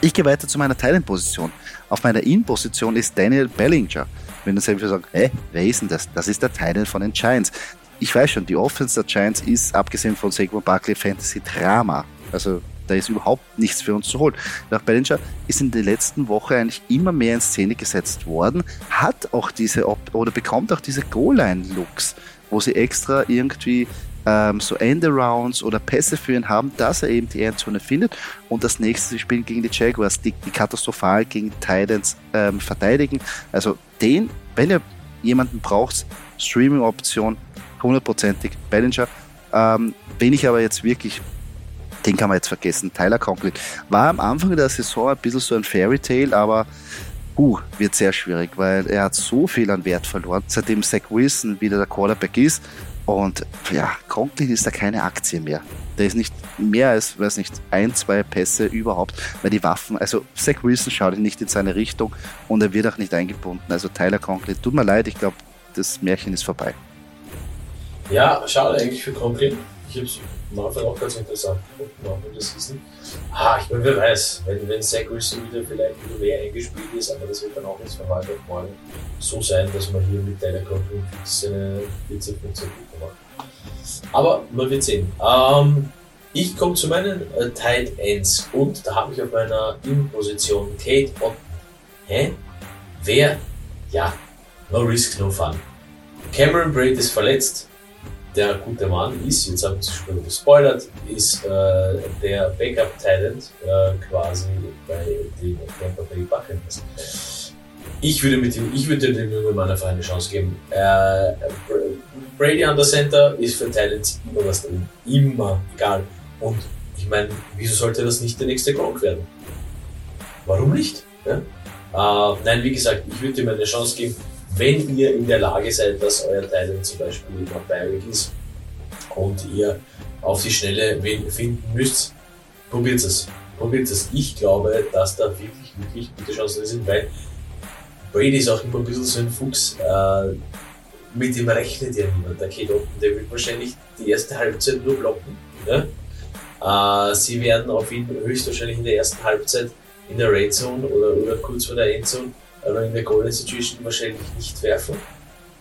ich gehe weiter zu meiner Teilenposition. Auf meiner In-Position ist Daniel Bellinger. Wenn du selber sagst, hä, wer ist denn das? Das ist der Teil von den Giants. Ich weiß schon, die Offense der Giants ist, abgesehen von Saquon Barkley, Fantasy Drama. Also da ist überhaupt nichts für uns zu holen. Nach Bellinger ist in der letzten Woche eigentlich immer mehr in Szene gesetzt worden, hat auch diese oder bekommt auch diese Goal-Line-Looks, wo sie extra irgendwie ähm, so Endarounds oder Pässe für ihn haben, dass er eben die Endzone findet. Und das nächste, sie spielen gegen die Jaguars, die, die katastrophal gegen Titans ähm, verteidigen. Also den, wenn ihr jemanden braucht, Streaming-Option, hundertprozentig Bellinger. Ähm, wenn ich aber jetzt wirklich den kann man jetzt vergessen. Tyler Conklin war am Anfang der Saison ein bisschen so ein Fairy Tale, aber uh, wird sehr schwierig, weil er hat so viel an Wert verloren, seitdem Zach Wilson wieder der Quarterback ist. Und ja, Conklin ist da keine Aktie mehr. Der ist nicht mehr als, weiß nicht, ein, zwei Pässe überhaupt, weil die Waffen, also Zach Wilson schaut nicht in seine Richtung und er wird auch nicht eingebunden. Also Tyler Conklin, tut mir leid, ich glaube, das Märchen ist vorbei. Ja, schade eigentlich für Conklin. Ich habe es am Anfang auch ganz interessant gefunden, auch der Season. Ah, ich meine, wer weiß, wenn, wenn Zach Wilson wieder vielleicht wieder mehr eingespielt ist, aber das wird dann auch nicht von heute morgen so sein, dass man hier mit Tyler Conklin seine 14, 15 Punkte. Aber man wird sehen. Ähm, ich komme zu meinen äh, Tight Ends und da habe ich auf meiner Innenposition Kate Otten. Hä? Wer? Ja, no risk, no fun. Cameron Braid ist verletzt der gute Mann ist, jetzt haben Sie schon gespoilert, ist äh, der Backup-Talent äh, quasi bei den Tampa Bay Buccaneers. Ich würde, mit dem, ich würde dem Jungen Mann einfach eine Chance geben. Äh, Brady an der Center ist für Talents immer was drin. Immer, egal. Und ich meine, wieso sollte das nicht der nächste Gronk werden? Warum nicht? Ja? Äh, nein, wie gesagt, ich würde ihm eine Chance geben wenn ihr in der Lage seid, dass euer Teil zum Beispiel noch Bayeric ist und ihr auf die Schnelle wen finden müsst, probiert es. Probiert es. Ich glaube, dass da wirklich, wirklich gute Chancen sind, weil Brady ist auch immer ein bisschen so ein Fuchs. Äh, mit dem rechnet ja niemand. Der geht oben, der wird wahrscheinlich die erste Halbzeit nur blocken. Ja? Äh, sie werden auf ihn höchstwahrscheinlich in der ersten Halbzeit in der Red Zone oder, oder kurz vor der Endzone aber in der Golden Situation wahrscheinlich nicht werfen.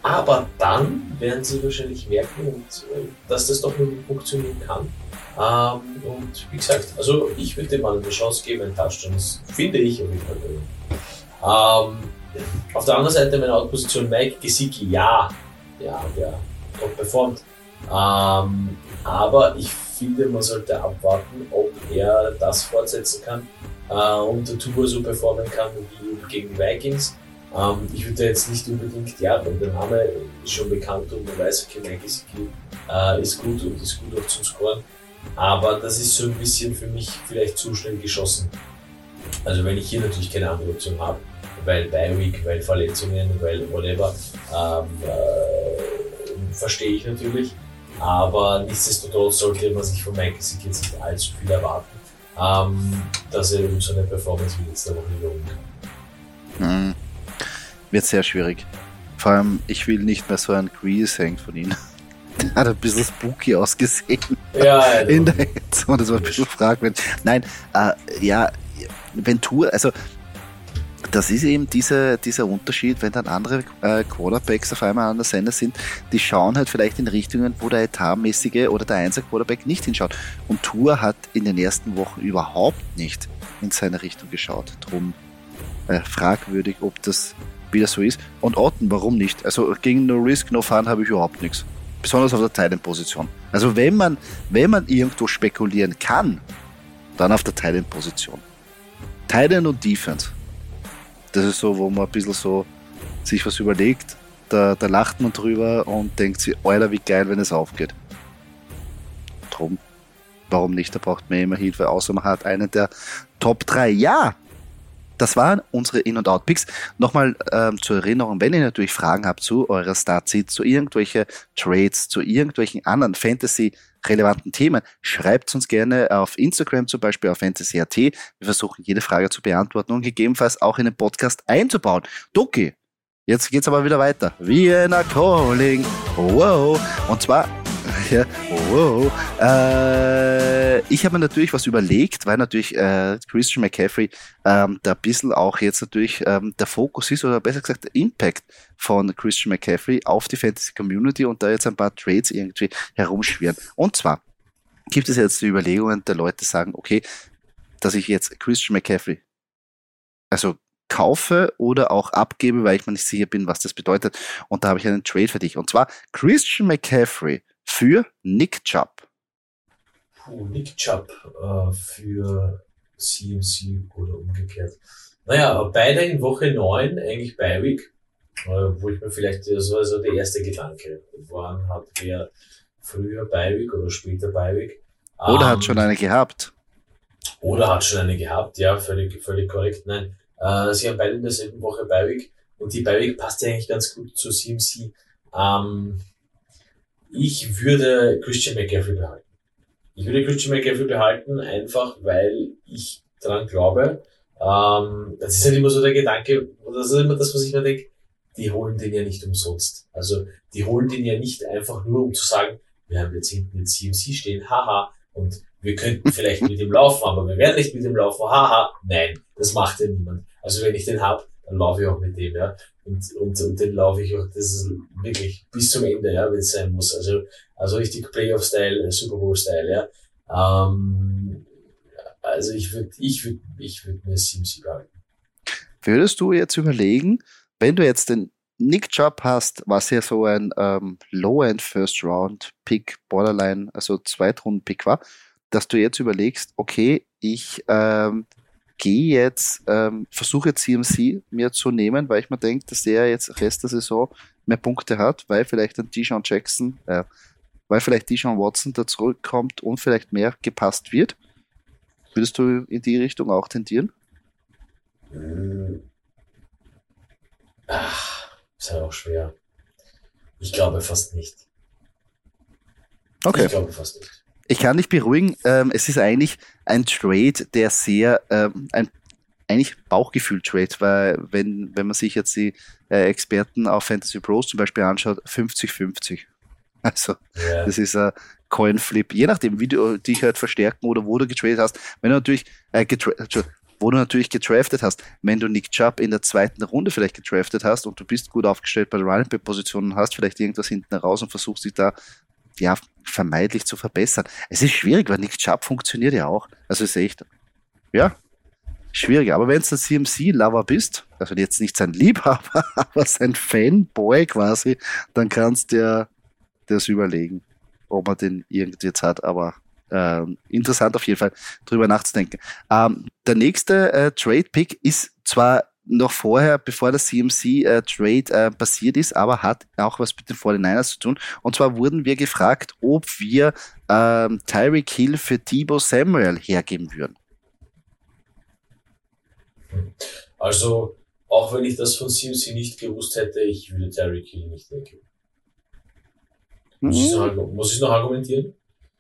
Aber dann werden sie wahrscheinlich merken, und, äh, dass das doch nur funktionieren kann. Ähm, und wie gesagt, also ich würde dem mal eine Chance geben, ein Touchdown, das finde ich auf jeden Fall. Ähm, auf der anderen Seite meine Outposition Mike Gesicki, ja, ja, der top performt. Ähm, aber ich finde, man sollte abwarten, ob er das fortsetzen kann äh, und der Tour so performen kann wie gegen die Vikings. Ähm, ich würde jetzt nicht unbedingt, ja, weil der Name ist schon bekannt und man weiß, okay, Mike Gesicki äh, ist gut und ist gut auch zum Scoren. Aber das ist so ein bisschen für mich vielleicht zu schnell geschossen. Also wenn ich hier natürlich keine andere Option habe, weil Bi-Week, weil Verletzungen, weil whatever, ähm, äh, verstehe ich natürlich. Aber nichtsdestotrotz sollte man sich von Mike Gesicki jetzt nicht allzu viel erwarten, ähm, dass er eben so eine Performance wie letzte Woche wiederholen kann. Mhm. Wird sehr schwierig. Vor allem, ich will nicht mehr so ein Grease hängen von ihnen. Der hat ein bisschen spooky ausgesehen. Ja, in der Endzone. Das war ein bisschen fragwürdig. Nein, äh, ja, Ventura, also das ist eben dieser, dieser Unterschied, wenn dann andere äh, Quarterbacks auf einmal an der Sender sind, die schauen halt vielleicht in Richtungen, wo der etatmäßige oder der Einser Quarterback nicht hinschaut. Und Tour hat in den ersten Wochen überhaupt nicht in seine Richtung geschaut. Drum äh, fragwürdig, ob das wieder so ist. Und Otten, warum nicht? Also gegen No Risk, No Fun habe ich überhaupt nichts. Besonders auf der Teilenposition. Also wenn man, wenn man irgendwo spekulieren kann, dann auf der Teilenposition. Teilen und Defense. Das ist so, wo man ein bisschen so sich was überlegt. Da, da lacht man drüber und denkt sich, Alter, wie geil, wenn es aufgeht. Drum, warum nicht? Da braucht man immer Hilfe, außer man hat einen der Top 3. Ja, das waren unsere In- und Out-Picks. Nochmal ähm, zur Erinnerung, wenn ihr natürlich Fragen habt zu eurer Startseed, zu irgendwelchen Trades, zu irgendwelchen anderen Fantasy-relevanten Themen, schreibt uns gerne auf Instagram zum Beispiel auf Fantasy.at. Wir versuchen jede Frage zu beantworten und gegebenenfalls auch in den Podcast einzubauen. Doki, Jetzt geht's aber wieder weiter. Vienna Calling. Wow. Und zwar ja, wow. Äh, ich habe mir natürlich was überlegt, weil natürlich äh, Christian McCaffrey ähm, da ein bisschen auch jetzt natürlich ähm, der Fokus ist, oder besser gesagt der Impact von Christian McCaffrey auf die Fantasy Community und da jetzt ein paar Trades irgendwie herumschwirren. Und zwar gibt es jetzt die Überlegungen der Leute sagen, okay, dass ich jetzt Christian McCaffrey, also kaufe oder auch abgebe, weil ich mir nicht sicher bin, was das bedeutet. Und da habe ich einen Trade für dich. Und zwar Christian McCaffrey für Nick Chubb. Puh, Nick Chubb äh, für CMC oder umgekehrt. Naja, beide in Woche 9, eigentlich bei Week, äh, wo ich mir vielleicht, das war so der erste Gedanke, wann hat wer früher bei Week oder später bei Week. Oder ähm, hat schon eine gehabt. Oder hat schon eine gehabt, ja, völlig, völlig korrekt. Nein, äh, sie haben beide in derselben Woche bei Week und die bei Week passt ja eigentlich ganz gut zu CMC. Ähm, Ich würde Christian McCaffrey behalten. Ich würde Christian McCaffrey behalten, einfach weil ich daran glaube, ähm, das ist halt immer so der Gedanke, das ist immer das, was ich mir denke, die holen den ja nicht umsonst. Also die holen den ja nicht einfach nur, um zu sagen, wir haben jetzt hinten den CMC stehen, haha, und wir könnten vielleicht mit ihm laufen, aber wir werden nicht mit ihm laufen, haha, nein, das macht ja niemand. Also wenn ich den hab, dann laufe ich auch mit dem, ja. Und, und, und den laufe ich auch, das ist wirklich bis zum Ende, ja, wenn es sein muss. Also, also richtig Playoff-Style, äh, Super Bowl-Style, ja. Ähm, also ich würde ich würd, ich würd mir CMC behalten. Würdest du jetzt überlegen, wenn du jetzt den Nick Chubb hast, was ja so ein ähm, Low-End First Round Pick, Borderline, also Zweitrunden Pick war, dass du jetzt überlegst, okay, ich ähm, gehe jetzt, ähm, versuche CMC mir zu nehmen, weil ich mir denke, dass der jetzt Rest der Saison mehr Punkte hat, weil vielleicht ein Dijon Jackson, äh, weil vielleicht Dijon Watson da zurückkommt und vielleicht mehr gepasst wird. Würdest du in die Richtung auch tendieren? Hm. Ach ist halt auch schwer. Ich glaube fast nicht. Okay. Ich glaube fast nicht. Ich kann dich beruhigen, ähm, es ist eigentlich ein Trade, der sehr, ähm, ein eigentlich Bauchgefühl-Trade, weil wenn, wenn man sich jetzt die äh, Experten auf Fantasy Pros zum Beispiel anschaut, 50-50. Also, yeah. das ist ein Coin-Flip. Je nachdem, wie du dich halt verstärken oder wo du getradet hast. Wenn du natürlich äh, wo du natürlich getraftet hast. Wenn du Nick Chubb in der zweiten Runde vielleicht getraftet hast und du bist gut aufgestellt bei der Running Back Position und hast vielleicht irgendwas hinten raus und versuchst dich da ja vermeidlich zu verbessern. Es ist schwierig, weil Nick Chubb funktioniert ja auch. Also ist echt, ja, schwierig. Aber wenn du ein CMC-Lover bist, also jetzt nicht sein Liebhaber, aber sein Fanboy quasi, dann kannst du dir das überlegen, ob man den irgendwie jetzt hat. Aber äh, interessant auf jeden Fall, drüber nachzudenken. Ähm, der nächste äh, Trade-Pick ist zwar noch vorher, bevor der CMC-Trade äh, äh, passiert ist, aber hat auch was mit den 49ers zu tun. Und zwar wurden wir gefragt, ob wir ähm, Tyreek Hill für Debo Samuel hergeben würden. Also, auch wenn ich das von CMC nicht gewusst hätte, ich würde Tyreek Hill nicht hergeben. Muss, mhm. ich noch, muss ich noch argumentieren?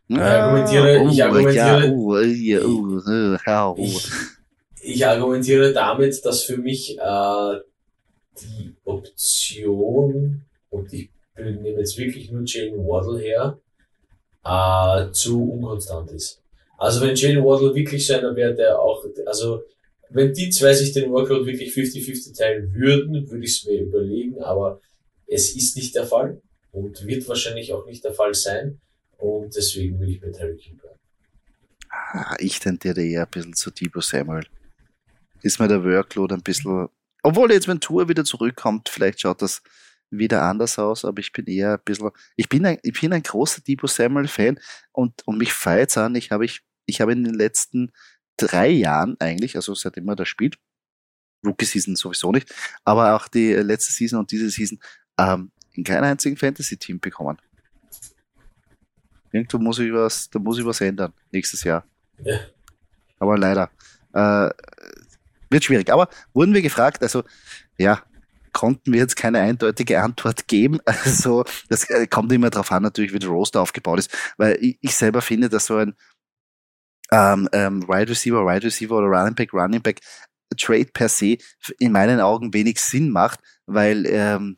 Ich argumentiere, ich argumentiere, ich, ich argumentiere damit, dass für mich äh, die Option, und ich nehme jetzt wirklich nur Jalen Waddle her, äh, zu unkonstant ist. Also wenn Jalen Waddle wirklich so einer wäre, der auch, also wenn die zwei sich den Workload wirklich 50-50 teilen würden, würde ich es mir überlegen, aber es ist nicht der Fall und wird wahrscheinlich auch nicht der Fall sein. Und deswegen will ich mit Harry King bleiben. Ah, ich tendiere eher ein bisschen zu Debo Samuel. Ist mir der Workload ein bisschen. Obwohl jetzt, wenn Tour wieder zurückkommt, vielleicht schaut das wieder anders aus, aber ich bin eher ein bisschen. Ich bin ein, ich bin ein großer Debo Samuel-Fan und, und mich feiert an. Ich habe ich, ich habe in den letzten drei Jahren eigentlich, also seitdem er da spielt, Rookie Season sowieso nicht, aber auch die letzte Season und diese Season ähm, in keinem einzigen Fantasy-Team bekommen. Irgendwo muss ich was, da muss ich was ändern nächstes Jahr. Ja. Aber leider. Äh, wird schwierig. Aber wurden wir gefragt, also ja, konnten wir jetzt keine eindeutige Antwort geben. Also das äh, kommt immer darauf an, natürlich, wie der Roster aufgebaut ist. Weil ich, selber finde, dass so ein ähm, ähm, Wide Receiver, Wide Receiver oder Running Back, Running Back Trade per se in meinen Augen wenig Sinn macht, weil ähm,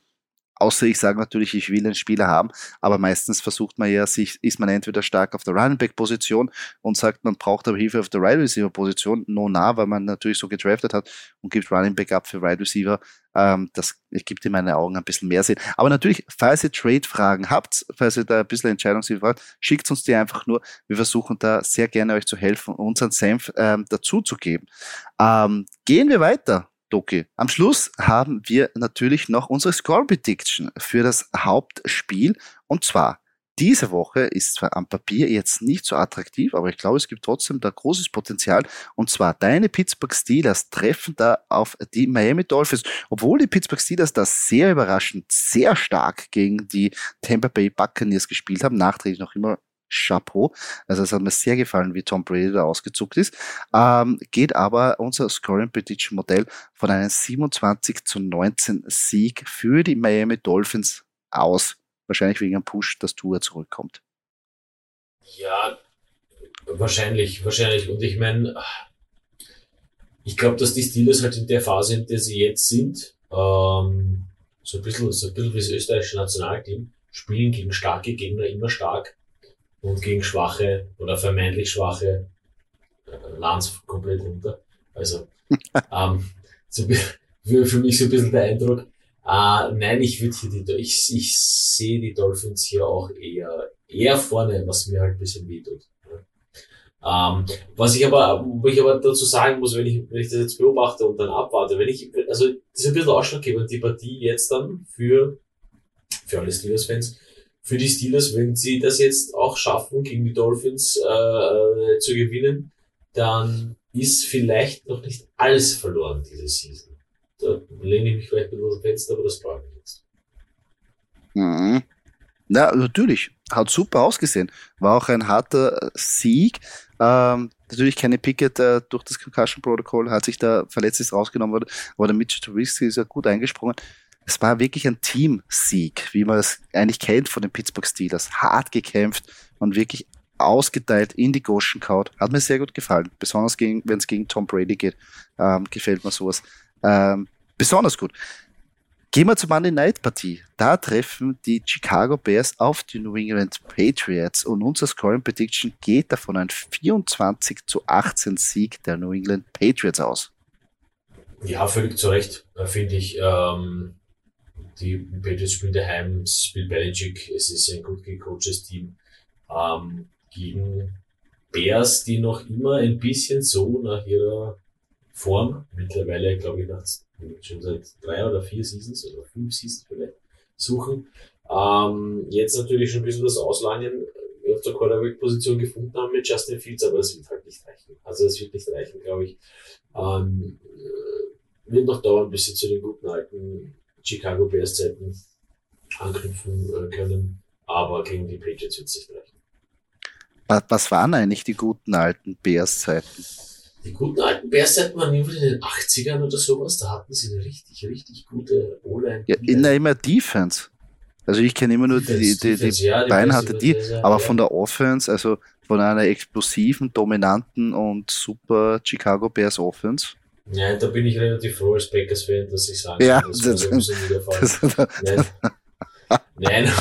Außer ich sage natürlich, ich will einen Spieler haben, aber meistens versucht man ja, sich, ist man entweder stark auf der Running Back Position und sagt, man braucht aber Hilfe auf der Wide Receiver Position, no nah, weil man natürlich so gedraftet hat und gibt Running Back ab für Wide Receiver. Ähm, das gibt in meinen Augen ein bisschen mehr Sinn. Aber natürlich, falls ihr Trade-Fragen habt, falls ihr da ein bisschen Entscheidungshilfe habt, schickt uns die einfach nur. Wir versuchen da sehr gerne euch zu helfen und unseren Senf ähm, dazu zu geben. Ähm, gehen wir weiter Doki. Am Schluss haben wir natürlich noch unsere Score Prediction für das Hauptspiel. Und zwar, diese Woche ist zwar am Papier jetzt nicht so attraktiv, aber ich glaube, es gibt trotzdem da großes Potenzial. Und zwar deine Pittsburgh Steelers treffen da auf die Miami Dolphins. Obwohl die Pittsburgh Steelers da sehr überraschend, sehr stark gegen die Tampa Bay Buccaneers gespielt haben, nachträglich noch immer Chapeau. Also es hat mir sehr gefallen, wie Tom Brady da ausgezuckt ist. Ähm, geht aber unser Scoring Prediction Modell von einem 27 zu 19 Sieg für die Miami Dolphins aus. wahrscheinlich wegen einem Push, dass Tour zurückkommt. Ja, wahrscheinlich, wahrscheinlich. Und ich meine, ich glaube, dass die Steelers halt in der Phase, in der sie jetzt sind, ähm, so ein bisschen, so ein bisschen wie das österreichische Nationalteam, spielen gegen starke Gegner immer stark und gegen schwache oder vermeintlich schwache äh, Lands komplett runter. Also, ähm, so, für, mich so ein bisschen der Eindruck, äh, nein, ich würde hier die, ich, ich sehe die Dolphins hier auch eher, eher vorne, was mir halt ein bisschen wehtut. Ähm, was ich aber, wo ich aber dazu sagen muss, wenn ich, wenn ich das jetzt beobachte und dann abwarte, wenn ich, also, das ist ein bisschen ausschlaggebend, die Partie jetzt dann für, für alle Steelers-Fans, für die Steelers, wenn sie das jetzt auch schaffen, gegen die Dolphins äh, zu gewinnen, dann ist vielleicht noch nicht alles verloren diese Season. Da lehne ich mich vielleicht ein bisschen Fenster, aber das brauche ich jetzt. Mhm. Ja, natürlich. Hat super ausgesehen. War auch ein harter Sieg. Ähm, natürlich keine Pickett äh, durch das Concussion Protocol, hat sich da verletzt, ist rausgenommen worden, aber der Mitchell Trubisky ist ja gut eingesprungen es war wirklich ein Teamsieg, wie man es eigentlich kennt von den Pittsburgh Steelers. Hart gekämpft und wirklich ausgeteilt in die Goschen kaut. Hat mir sehr gut gefallen. Besonders wenn es gegen Tom Brady geht, ähm, gefällt mir sowas. Ähm, besonders gut. Gehen wir zur Monday Night Partie. Da treffen die Chicago Bears auf die New England Patriots und unser Scoring Prediction geht davon ein 24 zu 18 Sieg der New England Patriots aus. Ja, völlig zu Recht, äh, finde ich. Ähm, die Patriots spielen daheim, es spielt Belichick, es ist ein gut gecoachtes Team. Ähm, gegen Bears, die noch immer ein bisschen so nach ihrer Form, mittlerweile glaube ich nach, schon seit drei oder vier Seasons oder fünf Seasons vielleicht, suchen. Ähm, jetzt natürlich schon ein bisschen das Auslangen auf der Quarterback-Position gefunden haben mit Justin Fields, aber das wird halt nicht reichen. Also das wird nicht reichen, glaube ich. Ähm, wird noch dauern, bis sie zu den guten alten Chicago Bears Zeiten anknüpfen äh, können, aber gegen die Patriots wird es nicht reichen. Was waren eigentlich die guten alten Bears-Zeiten? Die guten alten Bears-Zeiten waren irgendwie in den 80ern oder sowas. Da hatten sie eine richtig, richtig gute O-Line. Ja, in der immer Defense. Also ich kenne immer nur Defense, die, die, die, ja, die Beine hatte die, aber ja. von der Offense, also von einer explosiven, dominanten und super Chicago Bears Offense, ja, da bin ich relativ froh als Packers-Fan, dass ich sage, ja, das, das, das, das Nein, nein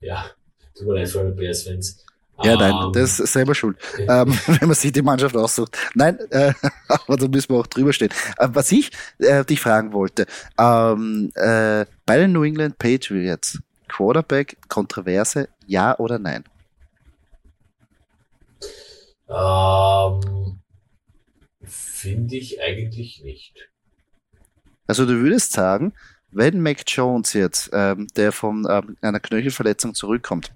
ja, tut mir leid für alle Bears-Fans. Ja, nein, um, ähm, das ist selber schuld, ähm, wenn man sich die Mannschaft aussucht. Nein, äh, aber da müssen wir auch drüber stehen. Äh, was ich äh, dich fragen wollte, ähm, äh, bei den New England Patriots, Quarterback, Kontroverse, ja oder nein? Ähm, Finde ich eigentlich nicht. Also du würdest sagen, wenn Mac Jones jetzt, ähm, der von ähm, einer Knöchelverletzung zurückkommt,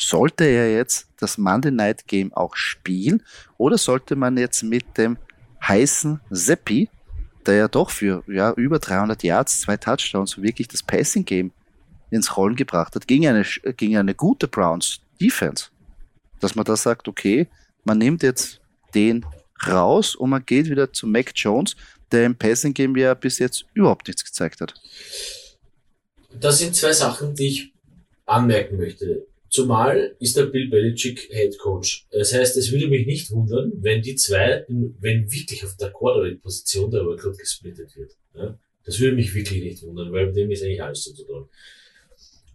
sollte er jetzt das Monday Night Game auch spielen oder sollte man jetzt mit dem heißen Seppi, der ja doch für ja, über 300 Yards, zwei Touchdowns wirklich das Passing Game ins Rollen gebracht hat, gegen eine, gegen eine gute Browns Defense, dass man da sagt, okay, man nimmt jetzt den raus und man geht wieder zu Mac Jones, der im Passing Game ja bis jetzt überhaupt nichts gezeigt hat. Das sind zwei Sachen, die ich anmerken möchte. Zumal ist der Bill Belichick Head Coach. Das heißt, es würde mich nicht wundern, wenn die zwei, wenn wirklich auf der Quarterback-Position der Workload gesplittet wird. Das würde mich wirklich nicht wundern, weil dem ist eigentlich alles zu tun.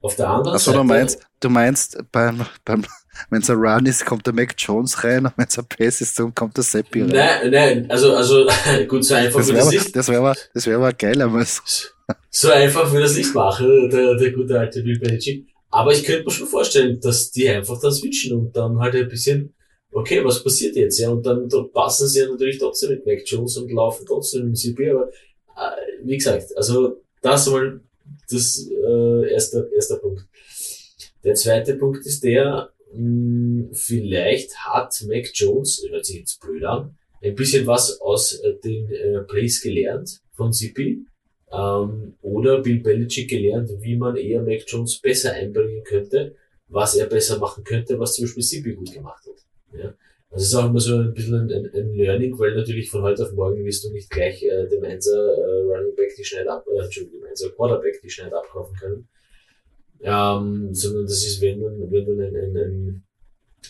Auf der anderen Achso, Seite. Du meinst, du meinst beim, beim, wenn es ein Run ist, kommt der Mac Jones rein und wenn es ein Pass ist, dann kommt der Seppi rein. Nein, nein, also, also, gut, so einfach das würde das nicht. Das wäre mal, das wäre mal geil, aber so. so einfach würde das nicht machen, der, der gute alte Bill Belichick. Aber ich könnte mir schon vorstellen, dass die einfach dann switchen und dann halt ein bisschen, okay, was passiert jetzt? Ja, und dann, dann passen sie ja natürlich trotzdem mit Mac Jones und laufen trotzdem im CP, aber, äh, wie gesagt, also, das mal das äh, erste, erster Punkt. Der zweite Punkt ist der, mh, hm, vielleicht hat Mac Jones, hört sich jetzt blöd an, ein bisschen was aus äh, den äh, Plays gelernt von Zippy. Ähm, oder Bill Belichick gelernt, wie man eher Mac Jones besser einbringen könnte, was er besser machen könnte, was zum Beispiel Zippy gut gemacht hat. Ja? Das ist auch immer so ein bisschen ein, ein, Learning, weil natürlich von heute auf morgen wirst du nicht gleich äh, dem Einser äh, Running Back die schnell ab, äh, Entschuldigung, dem Einser Quarterback die schnell abkaufen können. Ähm, sondern das ist, wenn dann, wenn dann ein, ein, ein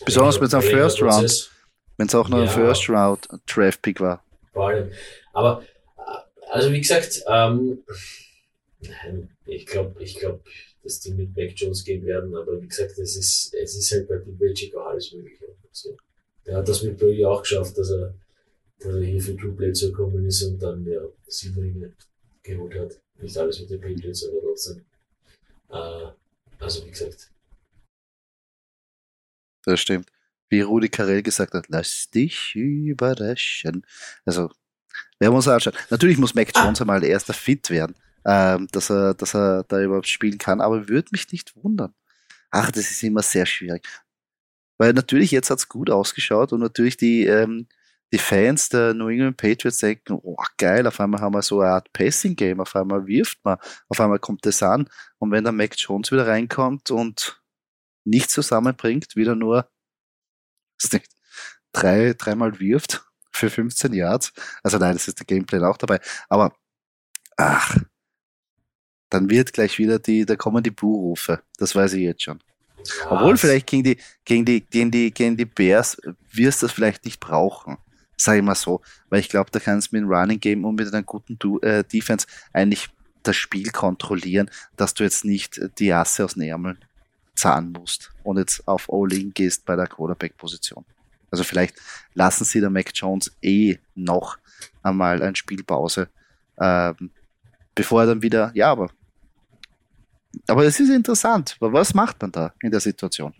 Besonders wenn es ein First Round, wenn es auch noch ja, ein First Round Draft Pick war. Vor allem. Aber, äh, also wie gesagt, ähm, ich glaube, ich glaube, dass die mit Mac Jones gehen werden, aber wie gesagt, es ist, es ist halt bei Bill Belichick auch alles mögliche. So. Der hat das mit Brady auch geschafft, dass er, dass er hier für True Bledsoe gekommen ist und dann ja, sieben Ringe geholt hat. Nicht alles mit den Patriots, aber trotzdem. Äh, also wie gesagt. Das stimmt. Wie Rudi Carell gesagt hat, lass dich überraschen. Also, werden wir uns anschauen. Natürlich muss Mac ah. Jones ah. einmal erster fit werden, ähm, dass, er, dass er da überhaupt spielen kann, aber würde mich nicht wundern. Ach, das ist immer sehr schwierig. Weil natürlich jetzt hat's gut ausgeschaut und natürlich die, ähm, die Fans der New England Patriots denken, oh geil, auf einmal haben wir so eine Art Passing-Game, auf einmal wirft man, auf einmal kommt das an. Und wenn der Mac Jones wieder reinkommt und nicht zusammenbringt, wieder nur nicht, drei, dreimal wirft für 15 Yards, also nein, das ist der Gameplan auch dabei, aber ach, dann wird gleich wieder die, da kommen die Buhrufe, das weiß ich jetzt schon. Ja, Obwohl vielleicht gegen die, gegen die, gegen die, gegen die Bears wirst du das vielleicht nicht brauchen. Sag ich mal so. Weil ich glaube, da kannst du mit einem Running Game und mit einer guten du äh, Defense eigentlich das Spiel kontrollieren, dass du jetzt nicht die Asse aus den Ärmeln zahlen musst und jetzt auf All-In gehst bei der Quarterback-Position. Also vielleicht lassen sie der Mac Jones eh noch einmal eine Spielpause, ähm, bevor er dann wieder, ja, aber aber es ist interessant. Was macht man da in der Situation?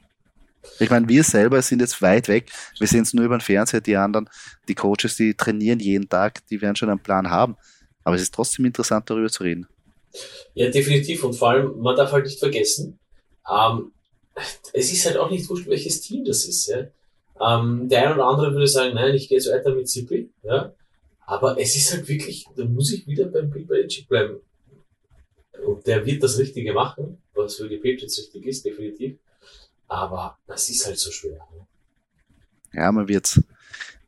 Ich meine, wir selber sind jetzt weit weg. Wir sehen es nur über den Fernseher. Die anderen, die Coaches, die trainieren jeden Tag, die werden schon einen Plan haben. Aber es ist trotzdem interessant, darüber zu reden. Ja, definitiv. Und vor allem, man darf halt nicht vergessen, ähm, es ist halt auch nicht wurscht, welches Team das ist. Ja? Ähm, der eine oder andere würde sagen, nein, ich gehe jetzt weiter mit Zippy. Ja? Aber es ist halt wirklich, da muss ich wieder beim Bill Belichick bleiben. Und der wird das Richtige machen, was für die Patriots richtig ist, definitiv. Aber das ist halt so schwer. Ne? Ja, man wird's.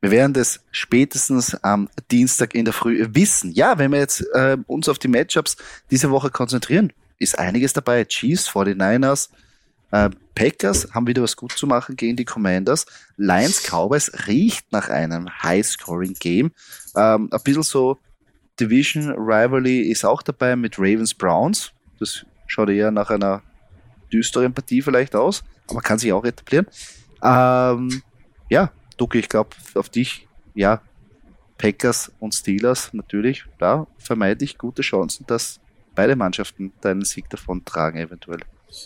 Wir werden das spätestens am Dienstag in der Früh wissen. Ja, wenn wir jetzt äh, uns auf die Matchups diese Woche konzentrieren, ist einiges dabei. Chiefs, 49ers, äh, Packers haben wieder was gut zu machen gegen die Commanders. Lions, Cowboys riecht nach einem High-Scoring-Game. Ähm, ein bisschen so Division Rivalry ist auch dabei mit Ravens Browns. Das schaut eher nach einer düsteren Partie vielleicht aus, aber kann sich auch etablieren. Ähm, ja, Ducke, ich glaube, auf dich, ja, Packers und Steelers natürlich, da vermeide ich gute Chancen, dass beide Mannschaften deinen Sieg davon tragen, eventuell.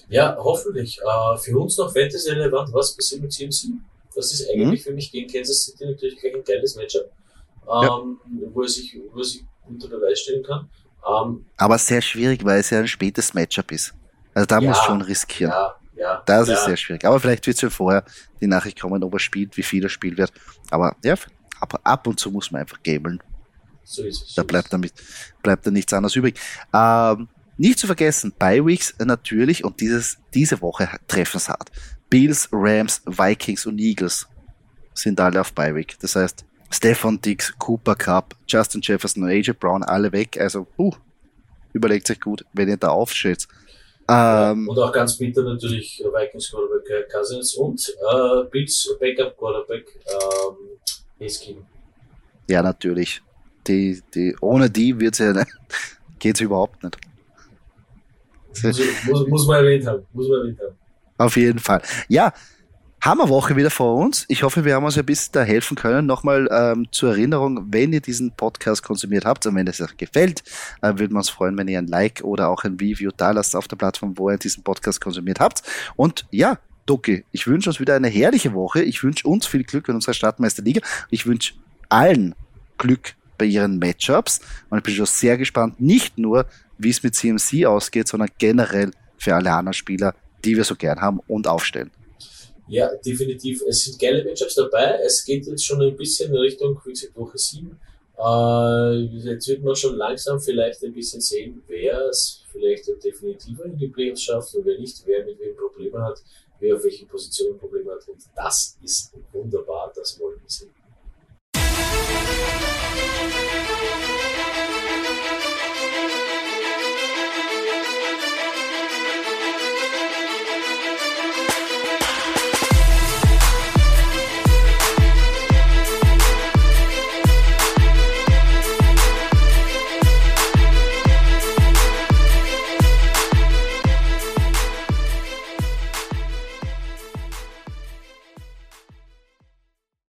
Ja, hoffentlich. Äh, für uns noch Fantasy relevant, was passiert mit CMC? Das ist eigentlich mhm. für mich gegen Kansas City natürlich gleich ein geiles Matchup, ähm, ja. wo, er sich, wo er sich unter Beweis stellen kann. Ähm, Aber sehr schwierig, weil es ja ein spätes Matchup ist. Also da ja, muss schon riskieren. Ja, ja, das ja. ist sehr schwierig. Aber vielleicht wird es ja vorher die Nachricht kommen, ob er spielt, wie viel er spielen wird. Aber ja, ab, ab und zu muss man einfach gambeln. So ist es. Da bleibt damit, bleibt dann nichts anderes übrig. Ähm, nicht zu vergessen, Bye Weeks natürlich und dieses, diese Woche treffen es hart. Bills, Rams, Vikings und Eagles sind alle auf Bye Week. Das heißt, Stefan Dix, Cooper Cup, Justin Jefferson und AJ Brown alle weg. Also, uh, überlegt sich gut, wenn ihr da aufsteht. Ähm, und auch ganz bitter natürlich Vikings Quarterback Cousins und äh, Bills Backup Quarterback ähm, Eskin. Ja, natürlich. Die, die, ohne die wird's ja, geht's überhaupt nicht. Muss, muss, muss man erwähnt haben. Muss man erwähnt haben. Auf jeden Fall. Ja, Hammerwoche wieder vor uns. Ich hoffe, wir haben uns ein bisschen da helfen können. Nochmal ähm, zur Erinnerung, wenn ihr diesen Podcast konsumiert habt und wenn es euch gefällt, äh, würden wir uns freuen, wenn ihr ein Like oder auch ein Review da lasst auf der Plattform, wo ihr diesen Podcast konsumiert habt. Und ja, Doki, ich wünsche uns wieder eine herrliche Woche. Ich wünsche uns viel Glück in unserer Stadtmeisterliga. Ich wünsche allen Glück bei ihren Matchups. Und ich bin schon sehr gespannt, nicht nur, wie es mit CMC ausgeht, sondern generell für alle anderen Spieler, die wir so gern haben und aufstellen. Ja, definitiv. Es sind geile Matchups dabei. Es geht jetzt schon ein bisschen in Richtung, wie gesagt, Woche 7. Äh, jetzt wird man schon langsam vielleicht ein bisschen sehen, wer es vielleicht definitiver in die Playoffs schafft und wer nicht, wer mit wem Probleme hat, wer auf welchen Positionen Probleme hat. Und das ist wunderbar, das wollen wir sehen.